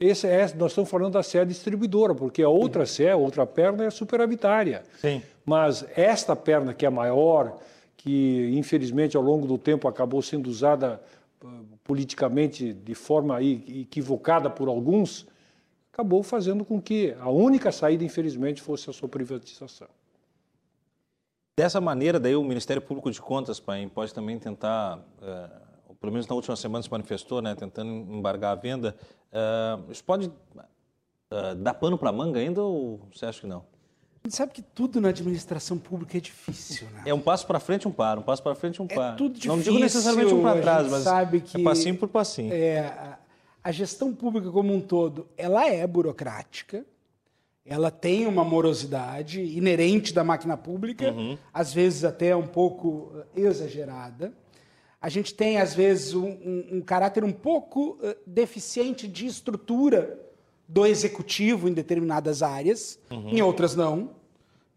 Speaker 4: Esse é, nós estamos falando da SE distribuidora, porque a outra SE, a outra perna é superavitária.
Speaker 1: Sim.
Speaker 4: Mas esta perna, que é maior, que infelizmente ao longo do tempo acabou sendo usada uh, politicamente de forma equivocada por alguns, acabou fazendo com que a única saída, infelizmente, fosse a sua privatização.
Speaker 1: Dessa maneira, daí o Ministério Público de Contas, Pai, pode também tentar, uh, pelo menos na última semana se manifestou, né, tentando embargar a venda. Uh, isso pode uh, dar pano para manga ainda ou você acha que não?
Speaker 3: A gente sabe que tudo na administração pública é difícil, né?
Speaker 1: É um passo para frente, um par, um passo para frente, um par.
Speaker 3: É tudo difícil.
Speaker 1: Não digo necessariamente um para trás, mas
Speaker 3: sabe que
Speaker 1: é passinho por passinho.
Speaker 3: É, a gestão pública como um todo, ela é burocrática, ela tem uma morosidade inerente da máquina pública, uhum. às vezes até um pouco eh, exagerada. A gente tem, às vezes, um, um, um caráter um pouco uh, deficiente de estrutura do executivo em determinadas áreas, uhum. em outras não.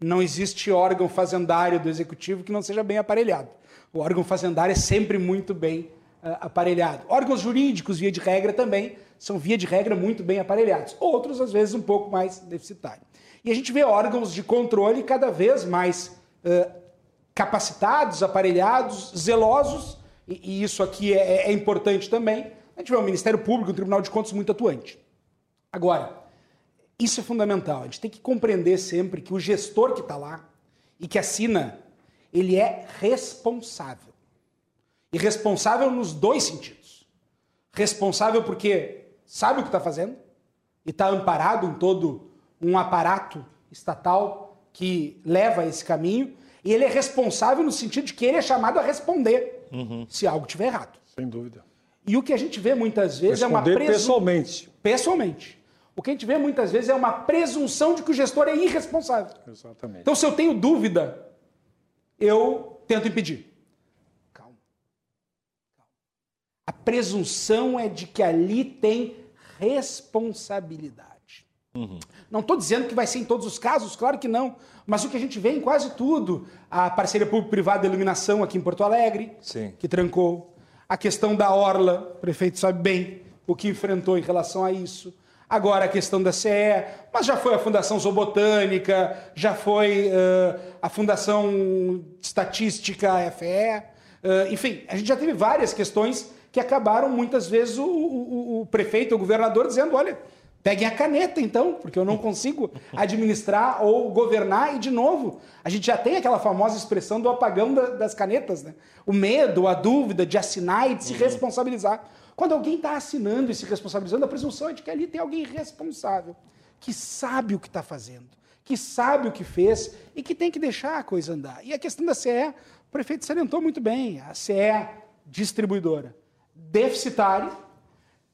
Speaker 3: Não existe órgão fazendário do executivo que não seja bem aparelhado. O órgão fazendário é sempre muito bem uh, aparelhado. Órgãos jurídicos, via de regra, também são, via de regra, muito bem aparelhados. Outros, às vezes, um pouco mais deficitários. E a gente vê órgãos de controle cada vez mais uh, capacitados, aparelhados, zelosos, e, e isso aqui é, é, importante também. A gente vê o Ministério Público, o Tribunal de Contas muito atuante. Agora, isso é fundamental. A gente tem que compreender sempre que o gestor que está lá e que assina, ele é responsável. E responsável nos dois sentidos. Responsável porque sabe o que está fazendo e está amparado em todo um aparato estatal que leva esse caminho. E ele é responsável no sentido de que ele é chamado a responder uhum. se algo estiver errado.
Speaker 4: Sem dúvida.
Speaker 3: E o que a gente vê muitas vezes
Speaker 4: responder
Speaker 3: é uma
Speaker 4: presunção. pessoalmente.
Speaker 3: Pessoalmente. O que a gente vê muitas vezes é uma presunção de que o gestor é irresponsável.
Speaker 4: Exatamente.
Speaker 3: Então, se eu tenho dúvida, eu tento impedir. A presunção é de que ali tem responsabilidade. Uhum. Não estou dizendo que vai ser em todos os casos, claro que não. Mas o que a gente vê em quase tudo, a parceria público-privada de iluminação aqui em Porto Alegre,
Speaker 1: Sim.
Speaker 3: que trancou, a questão da Orla, o prefeito sabe bem o que enfrentou em relação a isso. Agora a questão da CE, mas já foi a Fundação Zoobotânica, já foi uh, a Fundação Estatística FE, uh, enfim, a gente já teve várias questões que acabaram muitas vezes o, o, o prefeito, o governador, dizendo: olha, peguem a caneta então, porque eu não consigo administrar ou governar. E, de novo, a gente já tem aquela famosa expressão do apagão da, das canetas, né? O medo, a dúvida de assinar e de se uhum. responsabilizar. Quando alguém está assinando e se responsabilizando, a presunção é de que ali tem alguém responsável, que sabe o que está fazendo, que sabe o que fez e que tem que deixar a coisa andar. E a questão da CE, o prefeito salientou muito bem, a CE distribuidora deficitário.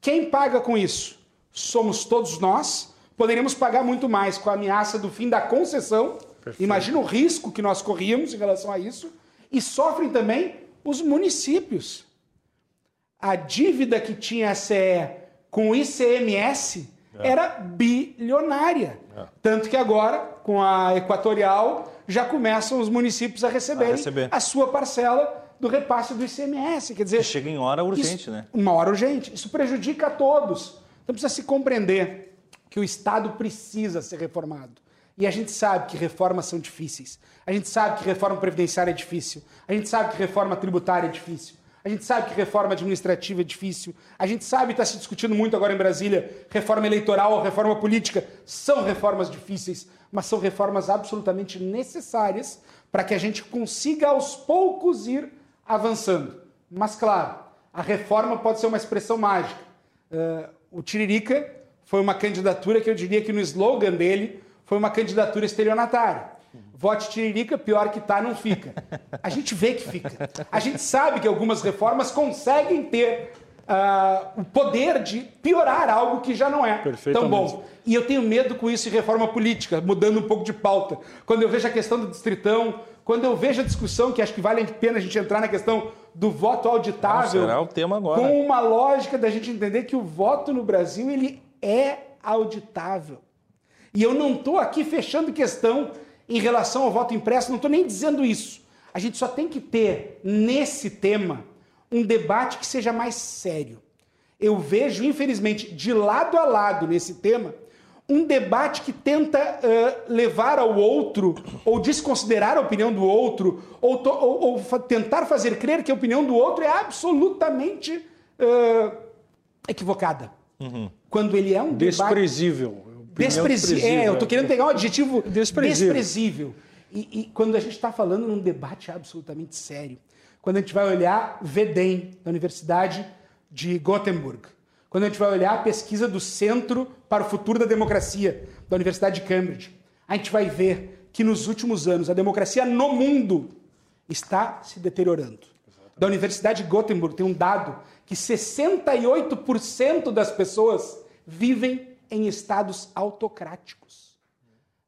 Speaker 3: Quem paga com isso? Somos todos nós. Poderíamos pagar muito mais com a ameaça do fim da concessão. Perfeito. Imagina o risco que nós corríamos em relação a isso. E sofrem também os municípios. A dívida que tinha a CE com o ICMS é. era bilionária. É. Tanto que agora, com a Equatorial, já começam os municípios a receberem a, receber. a sua parcela do repasse do ICMS. Quer dizer,
Speaker 1: que chega em hora urgente,
Speaker 3: isso,
Speaker 1: né?
Speaker 3: Uma hora urgente. Isso prejudica a todos. Então precisa se compreender que o Estado precisa ser reformado. E a gente sabe que reformas são difíceis. A gente sabe que reforma previdenciária é difícil. A gente sabe que reforma tributária é difícil. A gente sabe que reforma administrativa é difícil. A gente sabe, está se discutindo muito agora em Brasília, reforma eleitoral, reforma política. São reformas difíceis, mas são reformas absolutamente necessárias para que a gente consiga aos poucos ir avançando. Mas, claro, a reforma pode ser uma expressão mágica. Uh, o Tiririca foi uma candidatura que eu diria que no slogan dele foi uma candidatura estelionatária. Vote Tiririca, pior que tá, não fica. A gente vê que fica. A gente sabe que algumas reformas conseguem ter uh, o poder de piorar algo que já não é tão bom. E eu tenho medo com isso em reforma política, mudando um pouco de pauta. Quando eu vejo a questão do distritão, quando eu vejo a discussão, que acho que vale a pena a gente entrar na questão do voto auditável.
Speaker 1: será o tema agora.
Speaker 3: Com uma lógica da gente entender que o voto no Brasil ele é auditável. E eu não estou aqui fechando questão em relação ao voto impresso, não estou nem dizendo isso. A gente só tem que ter nesse tema um debate que seja mais sério. Eu vejo, infelizmente, de lado a lado nesse tema, um debate que tenta uh, levar ao outro, ou desconsiderar a opinião do outro, ou, ou, ou tentar fazer crer que a opinião do outro é absolutamente uh, equivocada. Uhum. Quando ele é um
Speaker 4: desprezível.
Speaker 3: debate... Desprezível. Desprezível. É, eu estou querendo pegar um adjetivo desprezível. desprezível. E, e quando a gente está falando num debate absolutamente sério, quando a gente vai olhar VEDEM, da Universidade de Gothenburg, quando a gente vai olhar a pesquisa do Centro para o Futuro da Democracia, da Universidade de Cambridge, a gente vai ver que nos últimos anos a democracia no mundo está se deteriorando. Exatamente. Da Universidade de Gothenburg tem um dado que 68% das pessoas vivem em estados autocráticos.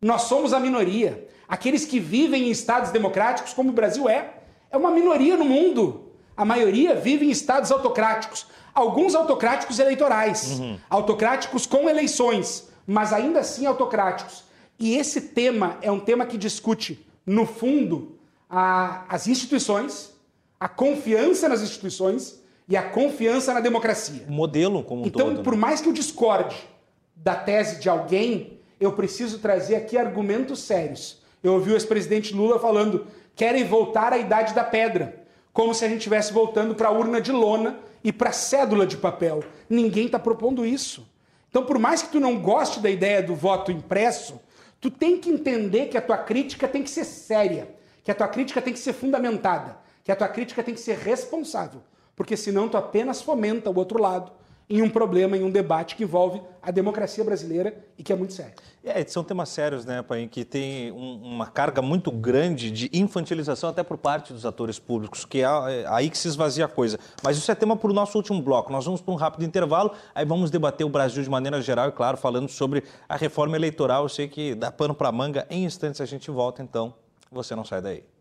Speaker 3: Nós somos a minoria. Aqueles que vivem em estados democráticos, como o Brasil é, é uma minoria no mundo. A maioria vive em estados autocráticos. Alguns autocráticos eleitorais, uhum. autocráticos com eleições, mas ainda assim autocráticos. E esse tema é um tema que discute, no fundo, a, as instituições, a confiança nas instituições e a confiança na democracia.
Speaker 1: O modelo como um
Speaker 3: então,
Speaker 1: todo.
Speaker 3: Então, por mais que eu discorde da tese de alguém, eu preciso trazer aqui argumentos sérios. Eu ouvi o ex-presidente Lula falando: querem voltar à idade da pedra, como se a gente estivesse voltando para a urna de lona e para cédula de papel. Ninguém está propondo isso. Então, por mais que tu não goste da ideia do voto impresso, tu tem que entender que a tua crítica tem que ser séria, que a tua crítica tem que ser fundamentada, que a tua crítica tem que ser responsável, porque senão tu apenas fomenta o outro lado em um problema, em um debate que envolve a democracia brasileira e que é muito sério.
Speaker 1: É, são temas sérios, né, Pai, que tem um, uma carga muito grande de infantilização até por parte dos atores públicos, que é, é aí que se esvazia a coisa. Mas isso é tema para o nosso último bloco. Nós vamos para um rápido intervalo, aí vamos debater o Brasil de maneira geral e, claro, falando sobre a reforma eleitoral. Eu sei que dá pano para manga. Em instantes a gente volta, então você não sai daí.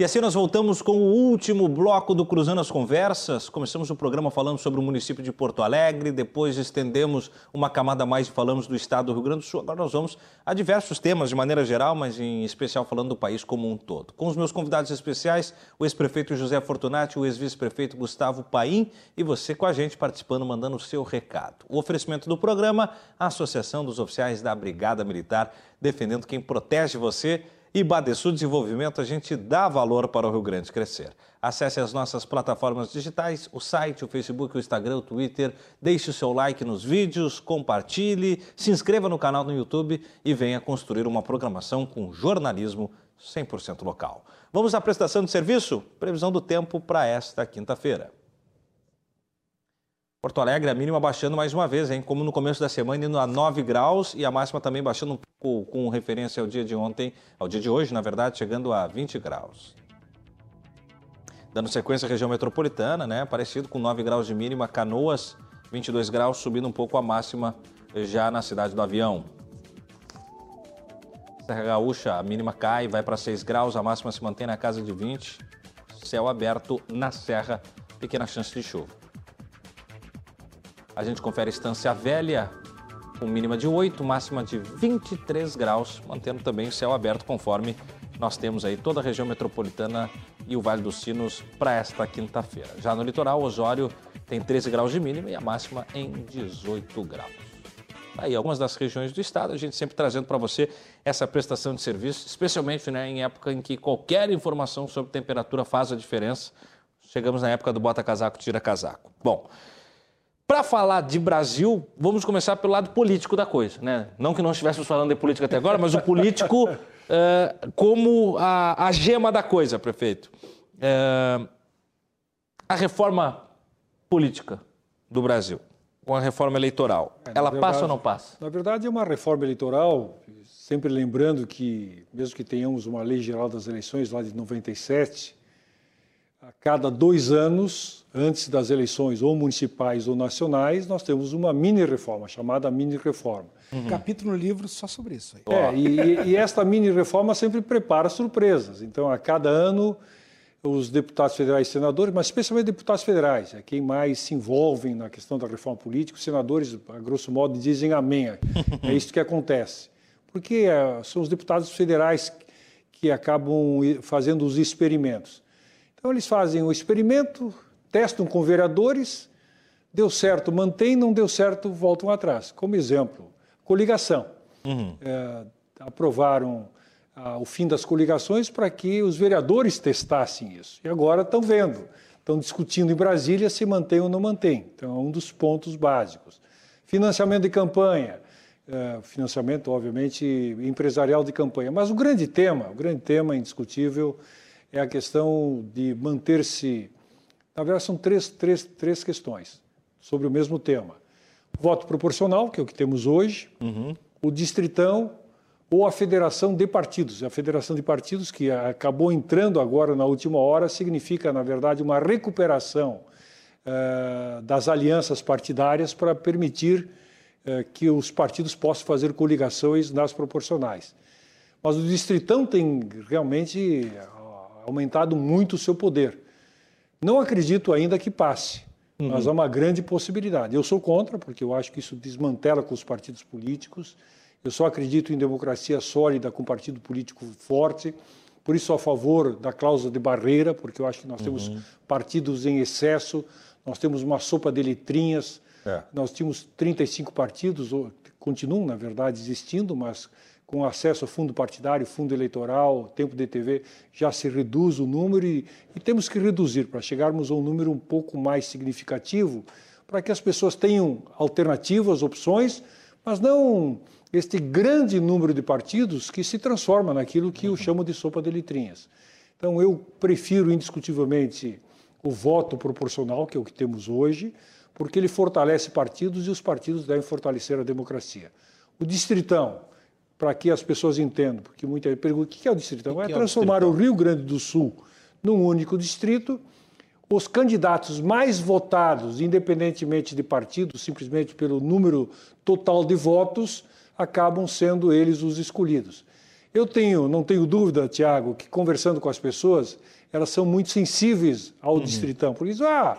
Speaker 1: E assim nós voltamos com o último bloco do Cruzando as Conversas. Começamos o programa falando sobre o município de Porto Alegre, depois estendemos uma camada mais e falamos do estado do Rio Grande do Sul. Agora nós vamos a diversos temas de maneira geral, mas em especial falando do país como um todo. Com os meus convidados especiais, o ex-prefeito José Fortunati, o ex-vice-prefeito Gustavo Paim e você com a gente participando, mandando o seu recado. O oferecimento do programa, a Associação dos Oficiais da Brigada Militar, defendendo quem protege você e Badesul Desenvolvimento, a gente dá valor para o Rio Grande crescer. Acesse as nossas plataformas digitais, o site, o Facebook, o Instagram, o Twitter. Deixe o seu like nos vídeos, compartilhe, se inscreva no canal no YouTube e venha construir uma programação com jornalismo 100% local. Vamos à prestação de serviço? Previsão do tempo para esta quinta-feira. Porto Alegre, a mínima baixando mais uma vez, hein? Como no começo da semana, indo a 9 graus e a máxima também baixando um pouco com referência ao dia de ontem, ao dia de hoje, na verdade, chegando a 20 graus. Dando sequência à região metropolitana, né? Parecido com 9 graus de mínima, Canoas, 22 graus, subindo um pouco a máxima já na cidade do avião. Serra Gaúcha, a mínima cai, vai para 6 graus, a máxima se mantém na casa de 20. Céu aberto na Serra, pequena chance de chuva. A gente confere Estância Velha, com mínima de 8, máxima de 23 graus, mantendo também o céu aberto conforme nós temos aí toda a região metropolitana e o Vale dos Sinos para esta quinta-feira. Já no litoral, Osório tem 13 graus de mínima e a máxima em 18 graus. Aí, algumas das regiões do estado, a gente sempre trazendo para você essa prestação de serviço, especialmente né, em época em que qualquer informação sobre temperatura faz a diferença. Chegamos na época do bota casaco, tira casaco. Bom, para falar de Brasil, vamos começar pelo lado político da coisa. Né? Não que não estivéssemos falando de política até agora, mas o político uh, como a, a, gema da coisa, prefeito. Uh, a reforma política do Brasil, com a reforma eleitoral, é, ela verdade, passa ou não passa?
Speaker 4: Na verdade, é uma reforma eleitoral, sempre lembrando que, mesmo que tenhamos uma lei geral das eleições lá de 97, a cada dois anos, antes das eleições ou municipais ou nacionais, nós temos uma mini-reforma, chamada mini-reforma.
Speaker 3: Uhum. Capítulo no livro só sobre isso. Aí.
Speaker 4: É, e, e esta mini-reforma sempre prepara surpresas. Então, a cada ano, os deputados federais e senadores, mas especialmente deputados federais, é quem mais se envolvem na questão da reforma política. Os senadores, a grosso modo, dizem amém. É isso que acontece. Porque é, são os deputados federais que acabam fazendo os experimentos. Então, eles fazem o experimento, testam com vereadores, deu certo, mantém, não deu certo, voltam atrás. Como exemplo, coligação. Uhum. É, aprovaram ah, o fim das coligações para que os vereadores testassem isso. E agora estão vendo, estão discutindo em Brasília se mantém ou não mantém. Então, é um dos pontos básicos. Financiamento de campanha. É, financiamento, obviamente, empresarial de campanha. Mas o grande tema, o grande tema indiscutível, é a questão de manter-se. Na verdade, são três, três, três questões sobre o mesmo tema: voto proporcional, que é o que temos hoje, uhum. o distritão ou a federação de partidos. A federação de partidos, que acabou entrando agora na última hora, significa, na verdade, uma recuperação uh, das alianças partidárias para permitir uh, que os partidos possam fazer coligações nas proporcionais. Mas o distritão tem realmente aumentado muito o seu poder. Não acredito ainda que passe, uhum. mas há uma grande possibilidade. Eu sou contra, porque eu acho que isso desmantela com os partidos políticos. Eu só acredito em democracia sólida com partido político forte. Por isso, a favor da cláusula de barreira, porque eu acho que nós temos uhum. partidos em excesso, nós temos uma sopa de letrinhas, é. nós tínhamos 35 partidos, continuam, na verdade, existindo, mas com acesso a fundo partidário, fundo eleitoral, tempo de TV, já se reduz o número e, e temos que reduzir para chegarmos a um número um pouco mais significativo, para que as pessoas tenham alternativas, opções, mas não este grande número de partidos que se transforma naquilo que eu chamo de sopa de letrinhas. Então, eu prefiro indiscutivelmente o voto proporcional, que é o que temos hoje, porque ele fortalece partidos e os partidos devem fortalecer a democracia. O distritão, para que as pessoas entendam, porque muita gente pergunta o que é o distritão? É transformar o, o Rio Grande do Sul num único distrito. Os candidatos mais votados, independentemente de partido, simplesmente pelo número total de votos, acabam sendo eles os escolhidos. Eu tenho, não tenho dúvida, Tiago, que conversando com as pessoas, elas são muito sensíveis ao uhum. distritão. Por isso, ah,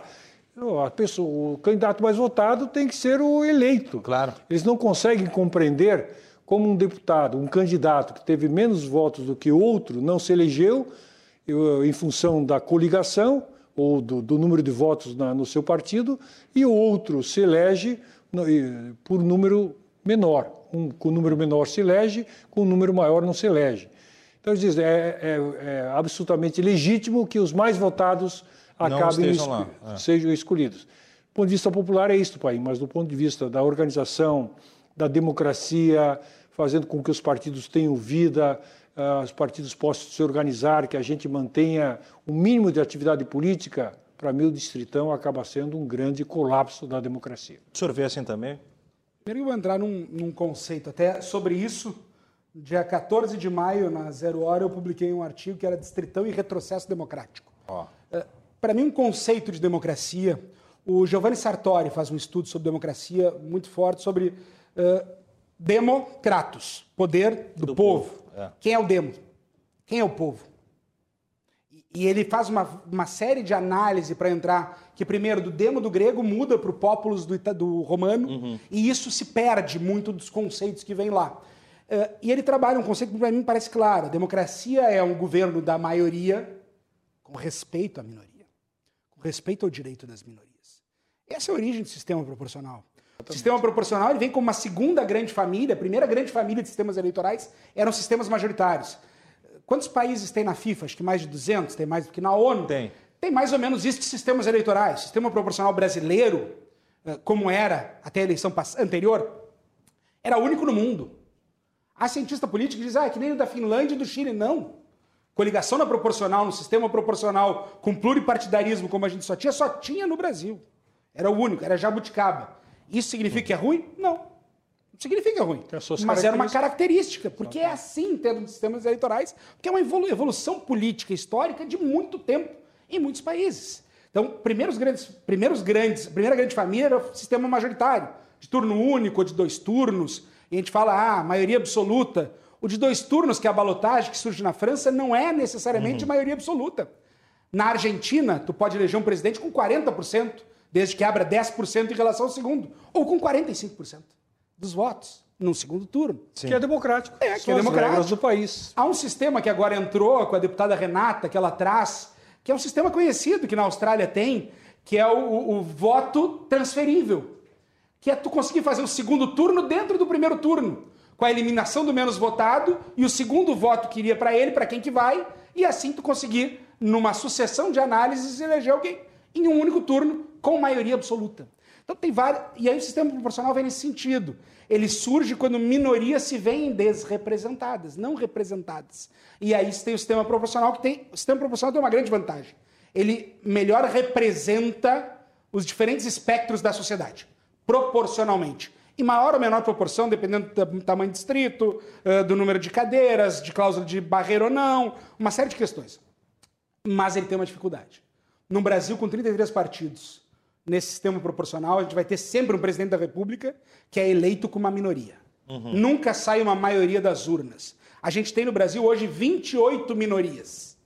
Speaker 4: a pessoa, o candidato mais votado tem que ser o eleito.
Speaker 1: Claro.
Speaker 4: Eles não conseguem compreender como um deputado, um candidato que teve menos votos do que outro, não se elegeu em função da coligação ou do, do número de votos na, no seu partido, e o outro se elege no, por número menor. Um, com número menor se elege, com número maior não se elege. Então, eles dizem, é, é, é absolutamente legítimo que os mais votados acabem esco é. sejam escolhidos. Do ponto de vista popular é isto, pai, mas do ponto de vista da organização, da democracia, fazendo com que os partidos tenham vida, uh, os partidos possam se organizar, que a gente mantenha o um mínimo de atividade política, para mim o distritão acaba sendo um grande colapso da democracia.
Speaker 1: O senhor vê assim também?
Speaker 3: Primeiro eu vou entrar num, num conceito até sobre isso. Dia 14 de maio, na Zero Hora, eu publiquei um artigo que era Distritão e Retrocesso Democrático. Oh. Uh, para mim, um conceito de democracia, o Giovanni Sartori faz um estudo sobre democracia muito forte, sobre uh, Democratos, poder do, do povo. povo. É. Quem é o demo? Quem é o povo? E ele faz uma, uma série de análise para entrar, que primeiro do demo do grego muda para o populus do, do romano, uhum. e isso se perde muito dos conceitos que vem lá. Uh, e ele trabalha um conceito que para mim parece claro: a democracia é um governo da maioria com respeito à minoria, com respeito ao direito das minorias. Essa é a origem do sistema proporcional. O sistema proporcional ele vem como uma segunda grande família, a primeira grande família de sistemas eleitorais eram sistemas majoritários. Quantos países tem na FIFA? Acho que mais de 200, tem mais do que na ONU.
Speaker 1: Tem.
Speaker 3: Tem mais ou menos isso de sistemas eleitorais. O sistema proporcional brasileiro, eh, como era até a eleição anterior, era único no mundo. Há cientista político que diz, ah, é que nem o da Finlândia e do Chile. Não. Coligação na proporcional, no sistema proporcional, com pluripartidarismo, como a gente só tinha, só tinha no Brasil. Era o único, era jabuticaba. Isso significa que é ruim? Não. Não significa que é ruim. Mas era uma característica, porque é assim em termos de sistemas eleitorais, porque é uma evolução política histórica de muito tempo em muitos países. Então, primeiros grandes, primeiros grandes, a primeira grande família era o sistema majoritário, de turno único ou de dois turnos. E a gente fala, ah, maioria absoluta. O de dois turnos, que é a balotagem que surge na França, não é necessariamente uhum. maioria absoluta. Na Argentina, tu pode eleger um presidente com 40% desde que abra 10% em relação ao segundo, ou com 45% dos votos no segundo turno.
Speaker 4: Sim. Que é democrático.
Speaker 3: É, que é democrático.
Speaker 4: do país.
Speaker 3: Há um sistema que agora entrou com a deputada Renata, que ela traz, que é um sistema conhecido que na Austrália tem, que é o, o, o voto transferível. que é tu conseguir fazer o segundo turno dentro do primeiro turno, com a eliminação do menos votado e o segundo voto que iria para ele, para quem que vai, e assim tu conseguir, numa sucessão de análises, eleger alguém em um único turno com maioria absoluta. Então tem várias. E aí o sistema proporcional vem nesse sentido. Ele surge quando minorias se veem desrepresentadas, não representadas. E aí tem o sistema proporcional que tem. O sistema proporcional tem uma grande vantagem. Ele melhor representa os diferentes espectros da sociedade, proporcionalmente. Em maior ou menor proporção, dependendo do tamanho do distrito, do número de cadeiras, de cláusula de barreira ou não, uma série de questões. Mas ele tem uma dificuldade. No Brasil, com 33 partidos, nesse sistema proporcional, a gente vai ter sempre um presidente da República que é eleito com uma minoria. Uhum. Nunca sai uma maioria das urnas. A gente tem no Brasil hoje 28 minorias.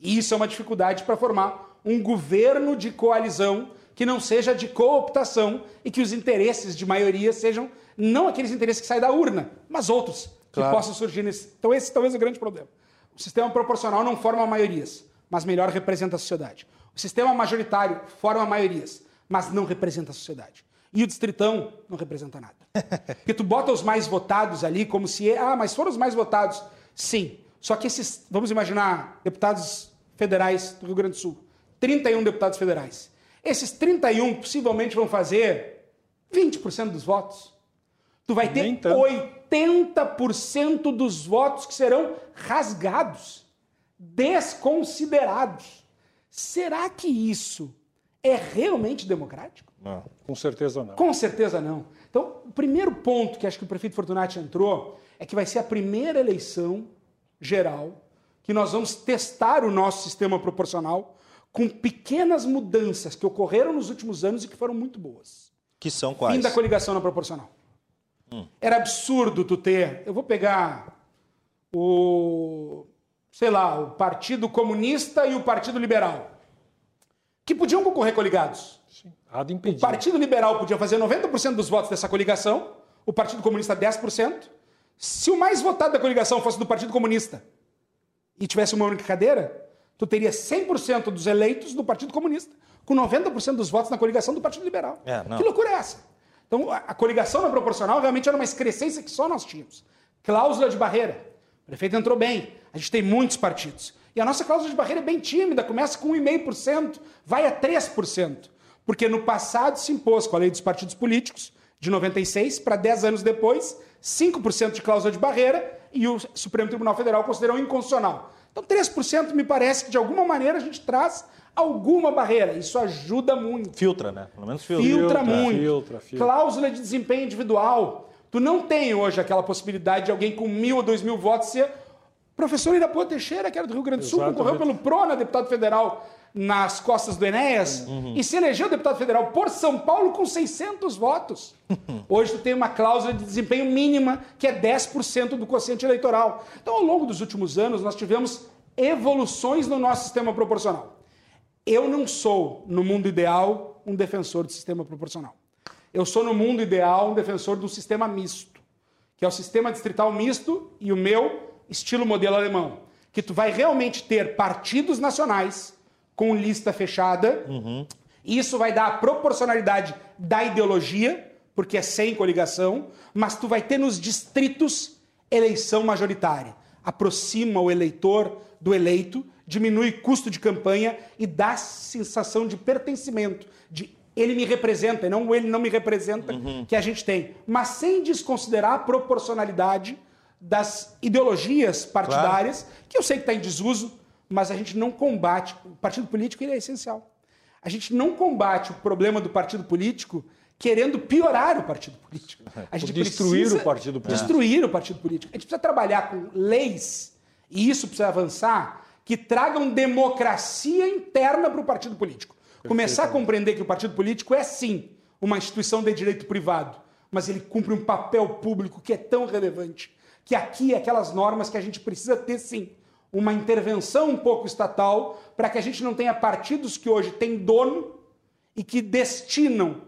Speaker 3: E isso é uma dificuldade para formar um governo de coalizão que não seja de cooptação e que os interesses de maioria sejam não aqueles interesses que saem da urna, mas outros claro. que possam surgir nesse. Então, esse talvez é o grande problema. O sistema proporcional não forma maiorias, mas melhor representa a sociedade. O sistema majoritário forma maiorias, mas não representa a sociedade. E o distritão não representa nada. Porque tu bota os mais votados ali como se, ah, mas foram os mais votados. Sim. Só que esses, vamos imaginar, deputados federais do Rio Grande do Sul. 31 deputados federais. Esses 31 possivelmente vão fazer 20% dos votos. Tu vai ter 80% dos votos que serão rasgados, desconsiderados. Será que isso é realmente democrático?
Speaker 4: Não, com certeza não.
Speaker 3: Com certeza não. Então, o primeiro ponto que acho que o prefeito Fortunati entrou é que vai ser a primeira eleição geral que nós vamos testar o nosso sistema proporcional com pequenas mudanças que ocorreram nos últimos anos e que foram muito boas.
Speaker 1: Que são quais?
Speaker 3: Fim da coligação na proporcional. Hum. Era absurdo tu ter. Eu vou pegar o. sei lá, o Partido Comunista e o Partido Liberal que podiam concorrer coligados. Sim. O Partido Liberal podia fazer 90% dos votos dessa coligação, o Partido Comunista 10%. Se o mais votado da coligação fosse do Partido Comunista e tivesse uma única cadeira, tu teria 100% dos eleitos do Partido Comunista, com 90% dos votos na coligação do Partido Liberal. É, que loucura é essa? Então, a, a coligação na proporcional realmente era uma excrescência que só nós tínhamos. Cláusula de barreira. O prefeito entrou bem. A gente tem muitos partidos. E a nossa cláusula de barreira é bem tímida, começa com 1,5%, vai a 3%. Porque no passado se impôs com a lei dos partidos políticos, de 96 para 10 anos depois, 5% de cláusula de barreira e o Supremo Tribunal Federal considerou inconstitucional. Então, 3% me parece que de alguma maneira a gente traz alguma barreira. Isso ajuda muito.
Speaker 1: Filtra, né? Pelo menos filtra.
Speaker 3: Filtra, filtra muito. Filtra, filtra. Cláusula de desempenho individual. Tu não tem hoje aquela possibilidade de alguém com mil ou dois mil votos ser Professor Irapuã Teixeira, que era do Rio Grande do Sul, Exatamente. concorreu pelo PRONA, deputado federal, nas costas do Enéas, uhum. e se elegeu deputado federal por São Paulo com 600 votos. Hoje tu tem uma cláusula de desempenho mínima, que é 10% do quociente eleitoral. Então, ao longo dos últimos anos, nós tivemos evoluções no nosso sistema proporcional. Eu não sou, no mundo ideal, um defensor do sistema proporcional. Eu sou, no mundo ideal, um defensor do sistema misto, que é o sistema distrital misto, e o meu estilo modelo alemão, que tu vai realmente ter partidos nacionais com lista fechada. Uhum. Isso vai dar a proporcionalidade da ideologia, porque é sem coligação, mas tu vai ter nos distritos eleição majoritária. Aproxima o eleitor do eleito, diminui custo de campanha e dá sensação de pertencimento, de ele me representa e não ele não me representa, uhum. que a gente tem. Mas sem desconsiderar a proporcionalidade das ideologias partidárias, claro. que eu sei que está em desuso, mas a gente não combate. O partido político ele é essencial. A gente não combate o problema do partido político querendo piorar o partido político.
Speaker 4: A gente destruir o partido político.
Speaker 3: Destruir o partido político. A gente precisa trabalhar com leis, e isso precisa avançar, que tragam democracia interna para o partido político. Começar a compreender que o partido político é, sim, uma instituição de direito privado, mas ele cumpre um papel público que é tão relevante que aqui é aquelas normas que a gente precisa ter sim uma intervenção um pouco estatal para que a gente não tenha partidos que hoje têm dono e que destinam,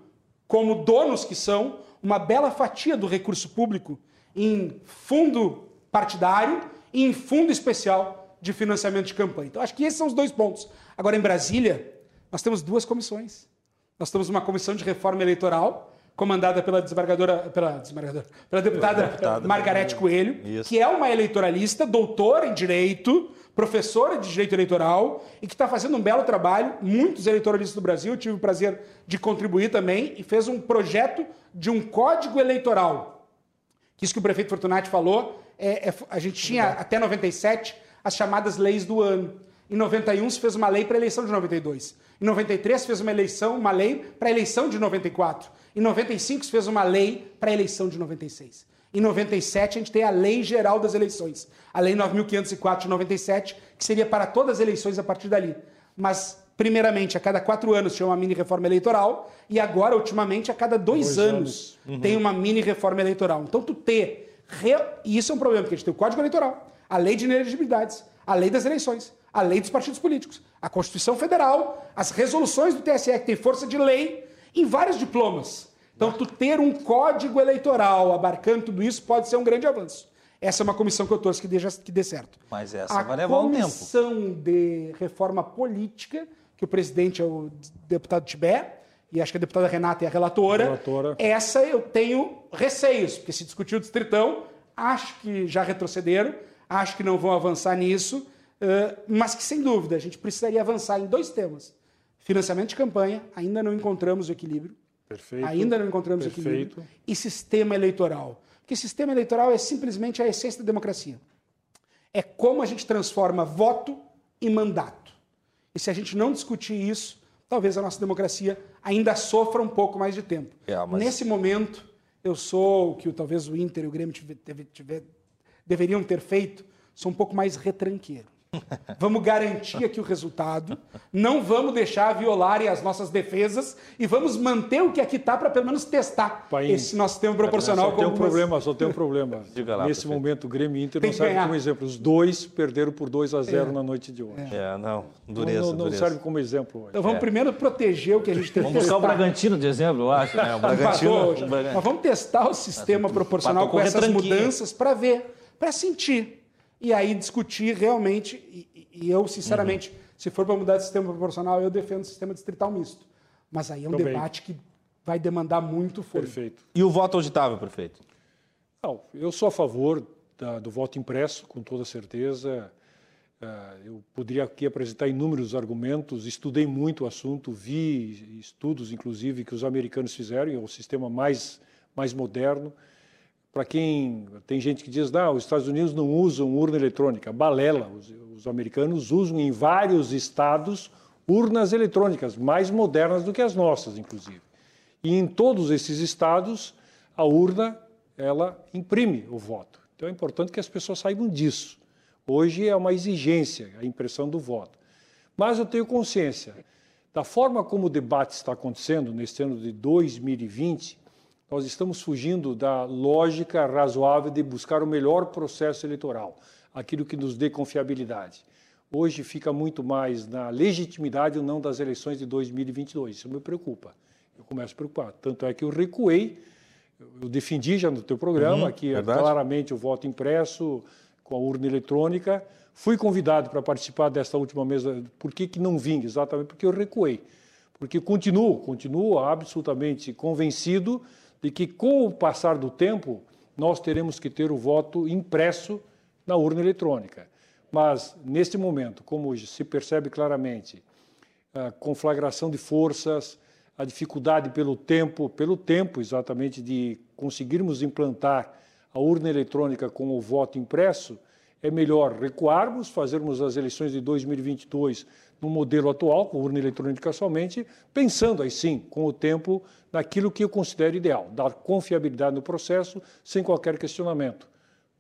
Speaker 3: como donos que são, uma bela fatia do recurso público em fundo partidário e em fundo especial de financiamento de campanha. Então, acho que esses são os dois pontos. Agora, em Brasília, nós temos duas comissões. Nós temos uma comissão de reforma eleitoral, comandada pela desembargadora, pela desembargadora, pela deputada, deputada Margarete Coelho, Isso. que é uma eleitoralista, doutora em direito, professora de direito eleitoral e que está fazendo um belo trabalho. Muitos eleitoralistas do Brasil, tive o prazer de contribuir também, e fez um projeto de um código eleitoral. Que isso que o prefeito Fortunati falou, é, é, a gente tinha até 97 as chamadas leis do ano. Em 91 se fez uma lei para a eleição de 92. Em 93 se fez uma eleição, uma lei para a eleição de 94. Em 95 se fez uma lei para a eleição de 96. Em 97 a gente tem a Lei Geral das Eleições, a Lei 9504 de 97, que seria para todas as eleições a partir dali. Mas primeiramente, a cada quatro anos tinha uma mini reforma eleitoral, e agora, ultimamente, a cada dois, dois anos, anos. Uhum. tem uma mini reforma eleitoral. Então, tu ter. Re... E isso é um problema, porque a gente tem o Código Eleitoral, a lei de inelegibilidades, a lei das eleições, a lei dos partidos políticos, a Constituição Federal, as resoluções do TSE, que tem força de lei, em vários diplomas. Então, tu ter um código eleitoral abarcando tudo isso pode ser um grande avanço. Essa é uma comissão que eu torço que dê, que dê certo.
Speaker 1: Mas essa a vai levar um tempo. A
Speaker 3: comissão de reforma política, que o presidente é o deputado Tibé, e acho que a deputada Renata é a relatora, relatora. essa eu tenho receios, porque se discutiu o distritão, acho que já retrocederam, acho que não vão avançar nisso, mas que sem dúvida a gente precisaria avançar em dois temas. Financiamento de campanha, ainda não encontramos o equilíbrio.
Speaker 4: Perfeito.
Speaker 3: Ainda não encontramos Perfeito. equilíbrio. E sistema eleitoral. Porque sistema eleitoral é simplesmente a essência da democracia. É como a gente transforma voto em mandato. E se a gente não discutir isso, talvez a nossa democracia ainda sofra um pouco mais de tempo. É, mas... Nesse momento, eu sou o que talvez o Inter e o Grêmio tiver, tiver, deveriam ter feito, sou um pouco mais retranqueiro. Vamos garantir aqui o resultado, não vamos deixar violarem as nossas defesas e vamos manter o que aqui está para pelo menos testar Pai, esse nosso sistema proporcional.
Speaker 4: Só tem um problema, só tem um problema. Lá, Nesse momento, o Grêmio e Inter não serve como exemplo. Os dois perderam por 2 a 0 é. na noite de hoje.
Speaker 1: É, não, dureza,
Speaker 4: não, não, não
Speaker 1: dureza.
Speaker 4: serve como exemplo hoje.
Speaker 3: Então vamos é. primeiro proteger o que a gente tem
Speaker 1: Vamos buscar o Bragantino de exemplo, eu acho. Né? O
Speaker 3: Bragantino. Mas vamos testar o sistema proporcional com essas mudanças para ver, para sentir e aí discutir realmente. E, e eu, sinceramente, uhum. se for para mudar de sistema proporcional, eu defendo o sistema distrital misto. Mas aí é um Também. debate que vai demandar muito fôlego.
Speaker 1: Perfeito. E o voto auditável, prefeito?
Speaker 4: Não, eu sou a favor da, do voto impresso, com toda certeza. Uh, eu poderia aqui apresentar inúmeros argumentos, estudei muito o assunto, vi estudos, inclusive, que os americanos fizeram, é o sistema mais, mais moderno. Para quem tem gente que diz, não, os Estados Unidos não usam urna eletrônica, balela. Os, os, americanos usam em vários estados urnas eletrônicas, mais modernas do que as nossas, inclusive. E em todos esses estados, a urna ela imprime o voto. Então é importante que as pessoas saibam disso. Hoje é uma exigência a impressão do voto. Mas eu tenho consciência da forma como o debate está acontecendo neste ano de 2020 nós estamos fugindo da lógica razoável de buscar o melhor processo eleitoral, aquilo que nos dê confiabilidade. Hoje fica muito mais na legitimidade ou não das eleições de 2022. Isso me preocupa. Eu começo a preocupar. Tanto é que eu recuei, eu defendi já no teu programa uhum, que é claramente o voto impresso com a urna eletrônica. Fui convidado para participar desta última mesa. Por que, que não vim? Exatamente porque eu recuei. Porque continuo, continuo absolutamente convencido de que, com o passar do tempo, nós teremos que ter o voto impresso na urna eletrônica. Mas, neste momento, como se percebe claramente, a conflagração de forças, a dificuldade pelo tempo, pelo tempo exatamente de conseguirmos implantar a urna eletrônica com o voto impresso, é melhor recuarmos, fazermos as eleições de 2022 no modelo atual, com urna eletrônica somente, pensando aí sim, com o tempo, naquilo que eu considero ideal, dar confiabilidade no processo sem qualquer questionamento.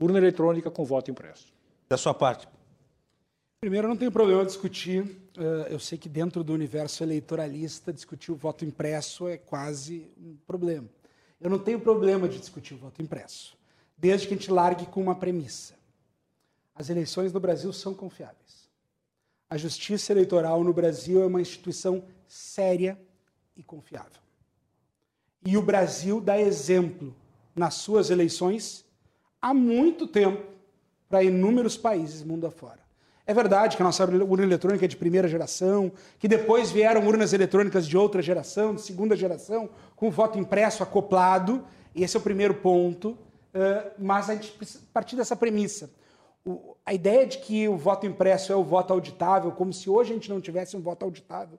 Speaker 4: Urna eletrônica com voto impresso.
Speaker 1: Da sua parte.
Speaker 3: Primeiro, não tenho problema discutir. Eh, eu sei que dentro do universo eleitoralista, discutir o voto impresso é quase um problema. Eu não tenho problema de discutir o voto impresso, desde que a gente largue com uma premissa. As eleições no Brasil são confiáveis. A justiça eleitoral no Brasil é uma instituição séria e confiável. E o Brasil dá exemplo nas suas eleições há muito tempo para inúmeros países mundo afora. É verdade que a nossa urna eletrônica é de primeira geração, que depois vieram urnas eletrônicas de outra geração, de segunda geração, com voto impresso acoplado. Esse é o primeiro ponto. Mas a gente precisa partir dessa premissa. A ideia de que o voto impresso é o voto auditável, como se hoje a gente não tivesse um voto auditável,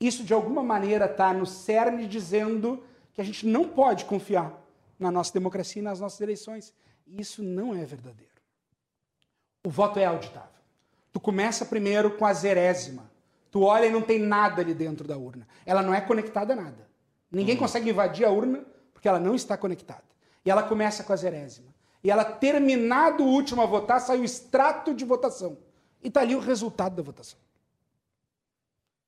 Speaker 3: isso de alguma maneira está no cerne dizendo que a gente não pode confiar na nossa democracia e nas nossas eleições. Isso não é verdadeiro. O voto é auditável. Tu começa primeiro com a zerésima. Tu olha e não tem nada ali dentro da urna. Ela não é conectada a nada. Ninguém uhum. consegue invadir a urna porque ela não está conectada. E ela começa com a zerésima. E ela, terminado o último a votar, sai o extrato de votação. E está ali o resultado da votação.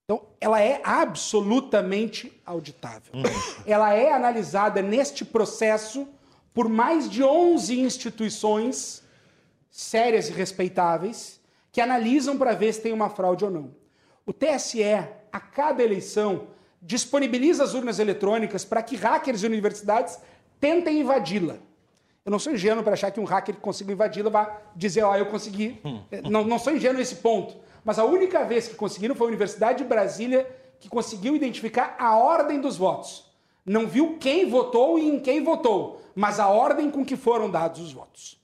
Speaker 3: Então, ela é absolutamente auditável. Uhum. Ela é analisada neste processo por mais de 11 instituições sérias e respeitáveis que analisam para ver se tem uma fraude ou não. O TSE, a cada eleição, disponibiliza as urnas eletrônicas para que hackers e universidades tentem invadi-la. Eu não sou ingênuo para achar que um hacker que consiga invadi-la vai dizer, ó, oh, eu consegui. Hum. Não, não sou ingênuo nesse ponto. Mas a única vez que conseguiram foi a Universidade de Brasília que conseguiu identificar a ordem dos votos. Não viu quem votou e em quem votou, mas a ordem com que foram dados os votos.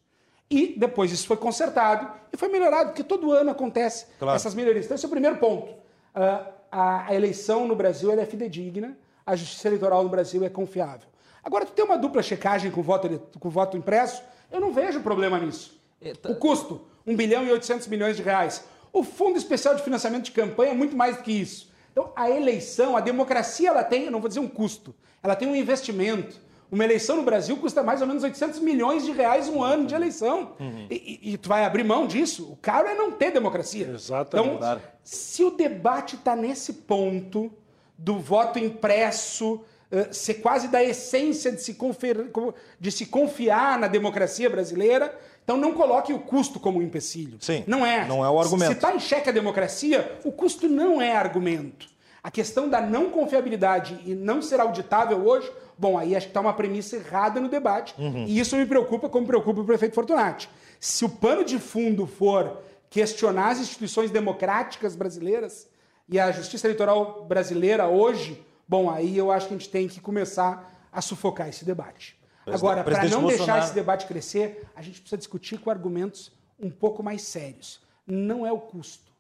Speaker 3: E depois isso foi consertado e foi melhorado, porque todo ano acontece claro. essas melhorias. Então, esse é o primeiro ponto. Uh, a, a, eleição no Brasil é fidedigna, a justiça eleitoral no Brasil é confiável. Agora, tu tem uma dupla checagem com voto, com voto impresso, eu não vejo problema nisso. Eita. O custo, 1 bilhão e 800 milhões de reais. O Fundo Especial de Financiamento de Campanha é muito mais do que isso. Então, a eleição, a democracia, ela tem, não vou dizer um custo, ela tem um investimento. Uma eleição no Brasil custa mais ou menos 800 milhões de reais um ano de eleição. Uhum. E, e, e, tu vai abrir mão disso? O caro é não ter democracia.
Speaker 4: Exatamente.
Speaker 3: Então, se o debate está nesse ponto do voto impresso uh, ser quase da essência de se, confer... de se confiar na democracia brasileira, então não coloque o custo como um empecilho.
Speaker 1: Sim.
Speaker 3: Não é.
Speaker 1: Não é o argumento.
Speaker 3: Se está em xeque a democracia, o custo não é argumento. A questão da não confiabilidade e não ser auditável hoje, bom, aí acho que está uma premissa errada no debate. Uhum. E isso me preocupa, como preocupa o prefeito Fortunati. Se o pano de fundo for questionar as instituições democráticas brasileiras e a justiça eleitoral brasileira hoje, bom, aí eu acho que a gente tem que começar a sufocar esse debate. Agora, para não Bolsonaro... deixar esse debate crescer, a gente precisa discutir com argumentos um pouco mais sérios. Não é o custo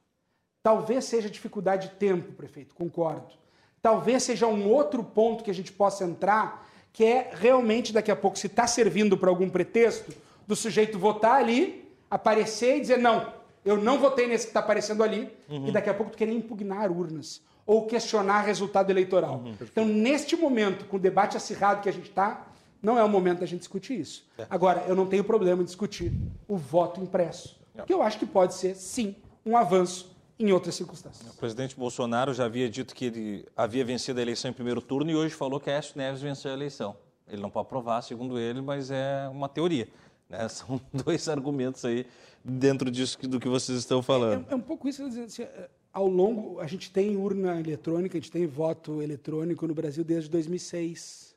Speaker 3: Talvez seja dificuldade de tempo, prefeito, concordo. Talvez seja um outro ponto que a gente possa entrar, que é realmente daqui a pouco, se está servindo para algum pretexto, do sujeito votar ali, aparecer e dizer, não, eu não votei nesse que está aparecendo ali, uhum. e daqui a pouco tu querer impugnar urnas ou questionar resultado eleitoral. Uhum. Então, neste momento, com o debate acirrado que a gente está, não é o momento da gente discutir isso. É. Agora, eu não tenho problema em discutir o voto impresso, é. que eu acho que pode ser, sim, um avanço em outras circunstâncias.
Speaker 1: O presidente Bolsonaro já havia dito que ele havia vencido a eleição em primeiro turno e hoje falou que Aécio Neves venceu a eleição. Ele não pode provar, segundo ele, mas é uma teoria. Né? São dois argumentos aí dentro disso do que vocês estão falando.
Speaker 3: É, é um pouco isso. Assim, ao longo, a gente tem urna eletrônica, a gente tem voto eletrônico no Brasil desde 2006.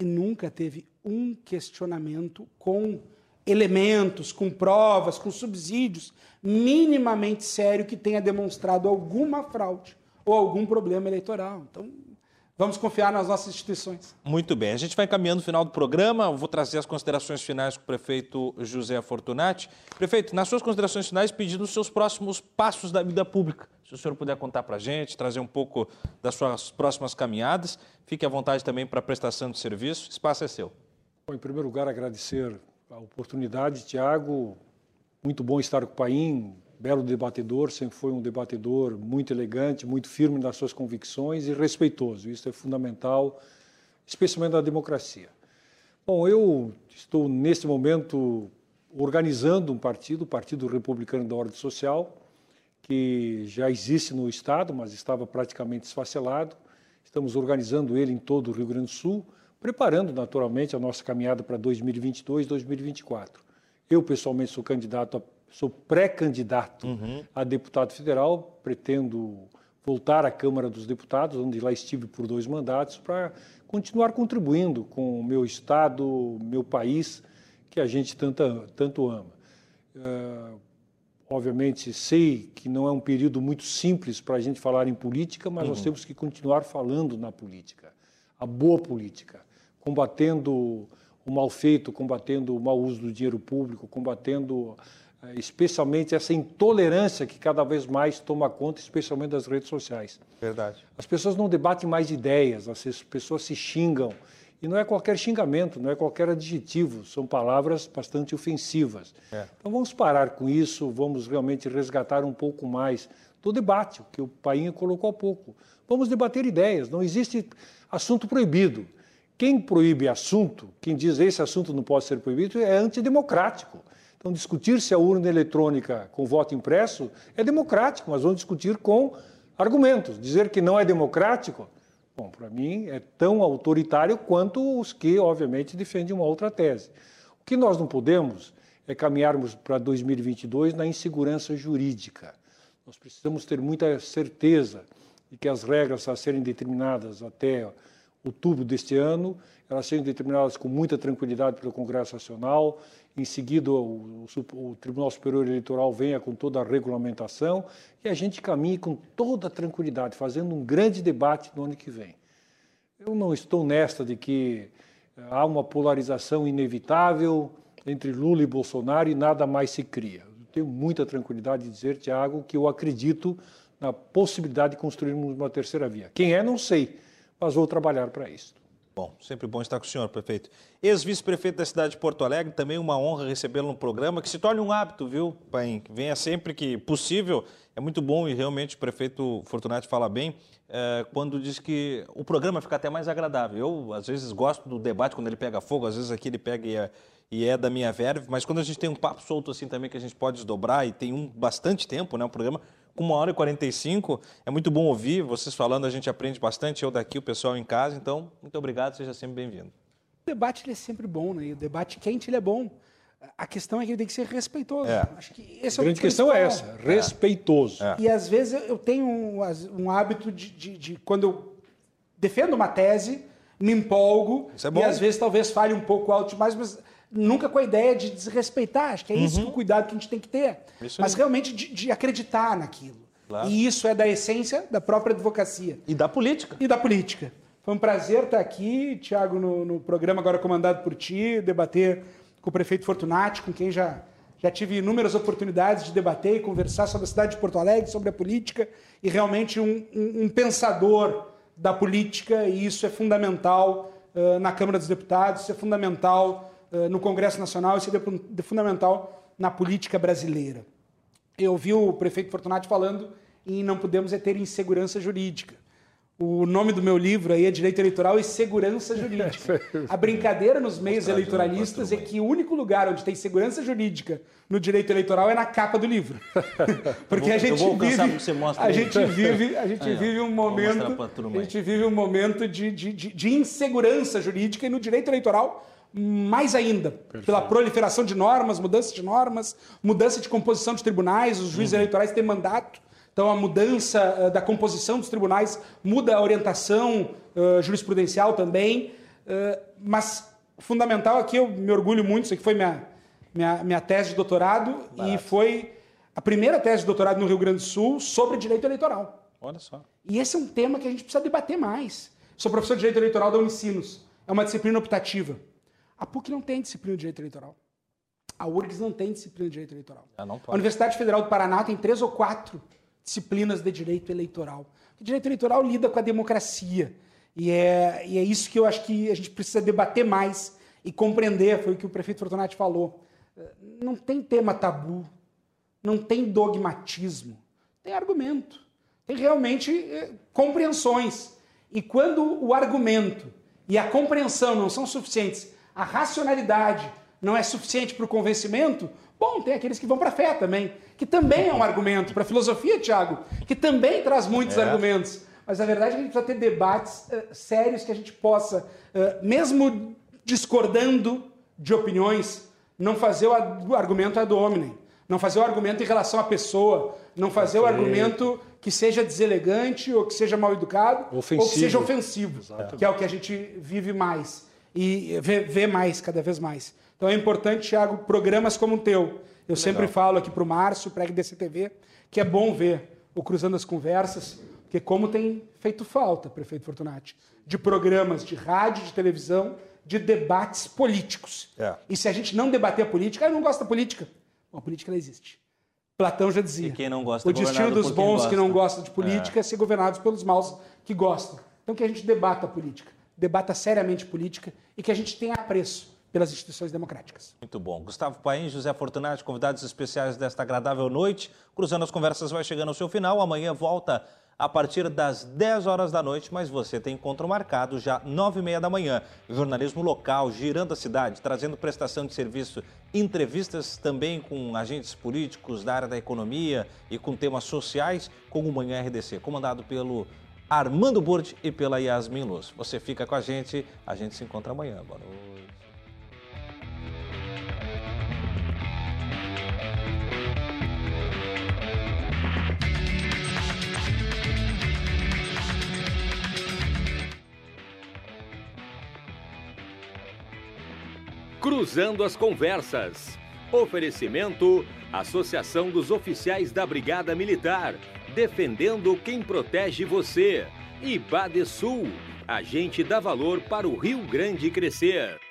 Speaker 3: E nunca teve um questionamento com elementos, com provas, com subsídios, minimamente sério que tenha demonstrado alguma fraude ou algum problema eleitoral. Então, vamos confiar nas nossas instituições.
Speaker 1: Muito bem. A gente vai caminhando no final do programa. Eu vou trazer as considerações finais com o prefeito José Fortunati. Prefeito, nas suas considerações finais, pedindo os seus próximos passos da vida pública. Se o senhor puder contar para a gente, trazer um pouco das suas próximas caminhadas, fique à vontade também para a prestação de serviço. O espaço é seu.
Speaker 4: Bom, em primeiro lugar, agradecer a oportunidade, Tiago. Muito bom estar com o Paim, belo debatedor, sempre foi um debatedor muito elegante, muito firme nas suas convicções e respeitoso. Isso é fundamental, especialmente na democracia. Bom, eu estou neste momento organizando um partido, o Partido Republicano da Ordem Social, que já existe no Estado, mas estava praticamente esfacelado. Estamos organizando ele em todo o Rio Grande do Sul preparando naturalmente a nossa caminhada para 2022, 2024. Eu pessoalmente sou candidato, a, sou pré-candidato uhum. a deputado federal, pretendo voltar à Câmara dos Deputados, onde lá estive por dois mandatos, para continuar contribuindo com o meu estado, meu país, que a gente tanto, tanto ama. Uh, obviamente, sei que não é um período muito simples para a gente falar em política, mas uhum. nós temos que continuar falando na política, a boa política, combatendo o mal feito, combatendo o mau uso do dinheiro público, combatendo especialmente essa intolerância que cada vez mais toma conta, especialmente das redes sociais.
Speaker 1: Verdade.
Speaker 4: As pessoas não debatem mais ideias, as pessoas se xingam. E não é qualquer xingamento, não é qualquer adjetivo, são palavras bastante ofensivas. É. Então vamos parar com isso, vamos realmente resgatar um pouco mais do debate, que o Painha colocou há pouco. Vamos debater ideias, não existe assunto proibido. Quem proíbe assunto, quem diz esse assunto não pode ser proibido, é antidemocrático. Então, discutir se a urna eletrônica com voto impresso é democrático, mas vamos discutir com argumentos. Dizer que não é democrático, bom, para mim é tão autoritário quanto os que, obviamente, defendem uma outra tese. O que nós não podemos é caminharmos para 2022 na insegurança jurídica. Nós precisamos ter muita certeza de que as regras a serem determinadas até outubro deste ano, elas sejam determinadas com muita tranquilidade pelo Congresso Nacional, em seguida o, o, o, Tribunal Superior Eleitoral venha com toda a regulamentação e a gente caminhe com toda a tranquilidade, fazendo um grande debate no ano que vem. Eu não estou nesta de que eh, há uma polarização inevitável entre Lula e Bolsonaro e nada mais se cria. Eu tenho muita tranquilidade de dizer, Tiago, que eu acredito na possibilidade de construirmos uma terceira via. Quem é, não sei mas vou trabalhar para isso.
Speaker 1: Bom, sempre bom estar com o senhor, prefeito. Ex-vice-prefeito da cidade de Porto Alegre, também uma honra recebê-lo no programa, que se torne um hábito, viu, Paim? Venha sempre que possível. É muito bom e realmente o prefeito Fortunato fala bem é, quando diz que o programa fica até mais agradável. Eu, às vezes, gosto do debate quando ele pega fogo, às vezes aqui ele pega e é, e é da minha verve, mas quando a gente tem um papo solto assim também que a gente pode desdobrar e tem um bastante tempo, né, o programa, com uma hora e 45. É muito bom ouvir vocês falando, a gente aprende bastante, eu daqui, o pessoal em casa. Então, muito obrigado, seja sempre bem-vindo.
Speaker 3: O debate é sempre bom, né? E o debate quente ele é bom. A questão é que ele tem que ser respeitoso. É.
Speaker 4: Acho que esse a é grande questão é essa, respeitoso.
Speaker 3: É. E às vezes eu tenho um, um hábito de, de, de, quando eu defendo uma tese, me empolgo é e às vezes talvez fale um pouco alto demais, mas nunca com a ideia de desrespeitar. Acho que é isso uhum. o cuidado que a gente tem que ter. Isso Mas aí. realmente de, de, acreditar naquilo. Claro. E isso é da essência da própria advocacia.
Speaker 1: E da política.
Speaker 3: E da política. Foi um prazer estar aqui, Tiago, no, no, programa agora comandado por ti, debater com o prefeito Fortunati, com quem já, já tive inúmeras oportunidades de debater e conversar sobre a cidade de Porto Alegre, sobre a política, e realmente um, um, um pensador da política, e isso é fundamental uh, na Câmara dos Deputados, isso é fundamental no Congresso Nacional, isso é fundamental na política brasileira. Eu ouvi o prefeito Fortunato falando em não podemos é ter insegurança jurídica. O nome do meu livro aí é Direito Eleitoral e Segurança Jurídica. A brincadeira nos meios eleitoralistas é que o único lugar onde tem segurança jurídica no direito eleitoral é na capa do livro. Porque a gente vive, a gente vive, a gente vive um momento, a gente vive um momento de, de, de insegurança jurídica e no direito eleitoral mais ainda, Perfeito. pela proliferação de normas, mudança de normas, mudança de composição de tribunais, os juízes uhum. eleitorais têm mandato, então a mudança uh, da composição dos tribunais muda a orientação uh, jurisprudencial também, uh, mas fundamental aqui, eu me orgulho muito, isso aqui foi minha, minha, minha tese de doutorado Barato. e foi a primeira tese de doutorado no Rio Grande do Sul sobre direito eleitoral.
Speaker 1: Olha só.
Speaker 3: E esse é um tema que a gente precisa debater mais. Sou professor de direito eleitoral da Unicinos, é uma disciplina optativa. A PUC não tem disciplina de direito eleitoral. A URGS não tem disciplina de direito eleitoral.
Speaker 1: Ah,
Speaker 3: a Universidade Federal do Paraná tem três ou quatro disciplinas de direito eleitoral. O direito eleitoral lida com a democracia. E é, e é isso que eu acho que a gente precisa debater mais e compreender, foi o que o prefeito Fortunati falou. Não tem tema tabu, não tem dogmatismo, tem argumento, tem realmente eh, compreensões. E quando o argumento e a compreensão não são suficientes a racionalidade não é suficiente para o convencimento, bom, tem aqueles que vão para a fé também, que também é um argumento. Para a filosofia, Tiago, que também traz muitos é. argumentos. Mas a verdade é que a gente precisa ter debates uh, sérios que a gente possa, uh, mesmo discordando de opiniões, não fazer o argumento ad hominem, não fazer o argumento em relação à pessoa, não fazer okay. o argumento que seja deselegante ou que seja mal educado
Speaker 4: ofensivo.
Speaker 3: ou que seja ofensivo, Exatamente. que é o que a gente vive mais. E ver, ver mais, cada vez mais. Então é importante, Thiago, programas como o teu. Eu Legal. sempre falo aqui para o Márcio, para a DCTV, que é bom ver o Cruzando as Conversas, porque como tem feito falta, prefeito Fortunati, de programas de rádio, de televisão, de debates políticos. É. E se a gente não debater a política, ah, eu não gosto da política. Bom, a política ela existe. Platão já dizia.
Speaker 1: E quem não gosta
Speaker 3: o destino dos bons que não gostam de política é. é ser governados pelos maus que gostam. Então que a gente debata a política, debata seriamente política e que a gente tenha apreço pelas instituições democráticas.
Speaker 1: Muito bom. Gustavo Paim, José Fortunati, convidados especiais desta agradável noite. Cruzando as conversas vai chegando ao seu final. Amanhã volta a partir das 10 horas da noite, mas você tem encontro marcado já 9 e meia da manhã. Jornalismo local, girando a cidade, trazendo prestação de serviço, entrevistas também com agentes políticos da área da economia e com temas sociais, com o Manhã RDC, comandado pelo Armando Burdi e pela Yasmin Luz. Você fica com a gente, a gente se encontra amanhã. Boa noite.
Speaker 2: Cruzando as Conversas. Oferecimento: Associação dos Oficiais da Brigada Militar. Defendendo quem protege você. E Badesul. A gente dá valor para o Rio Grande crescer.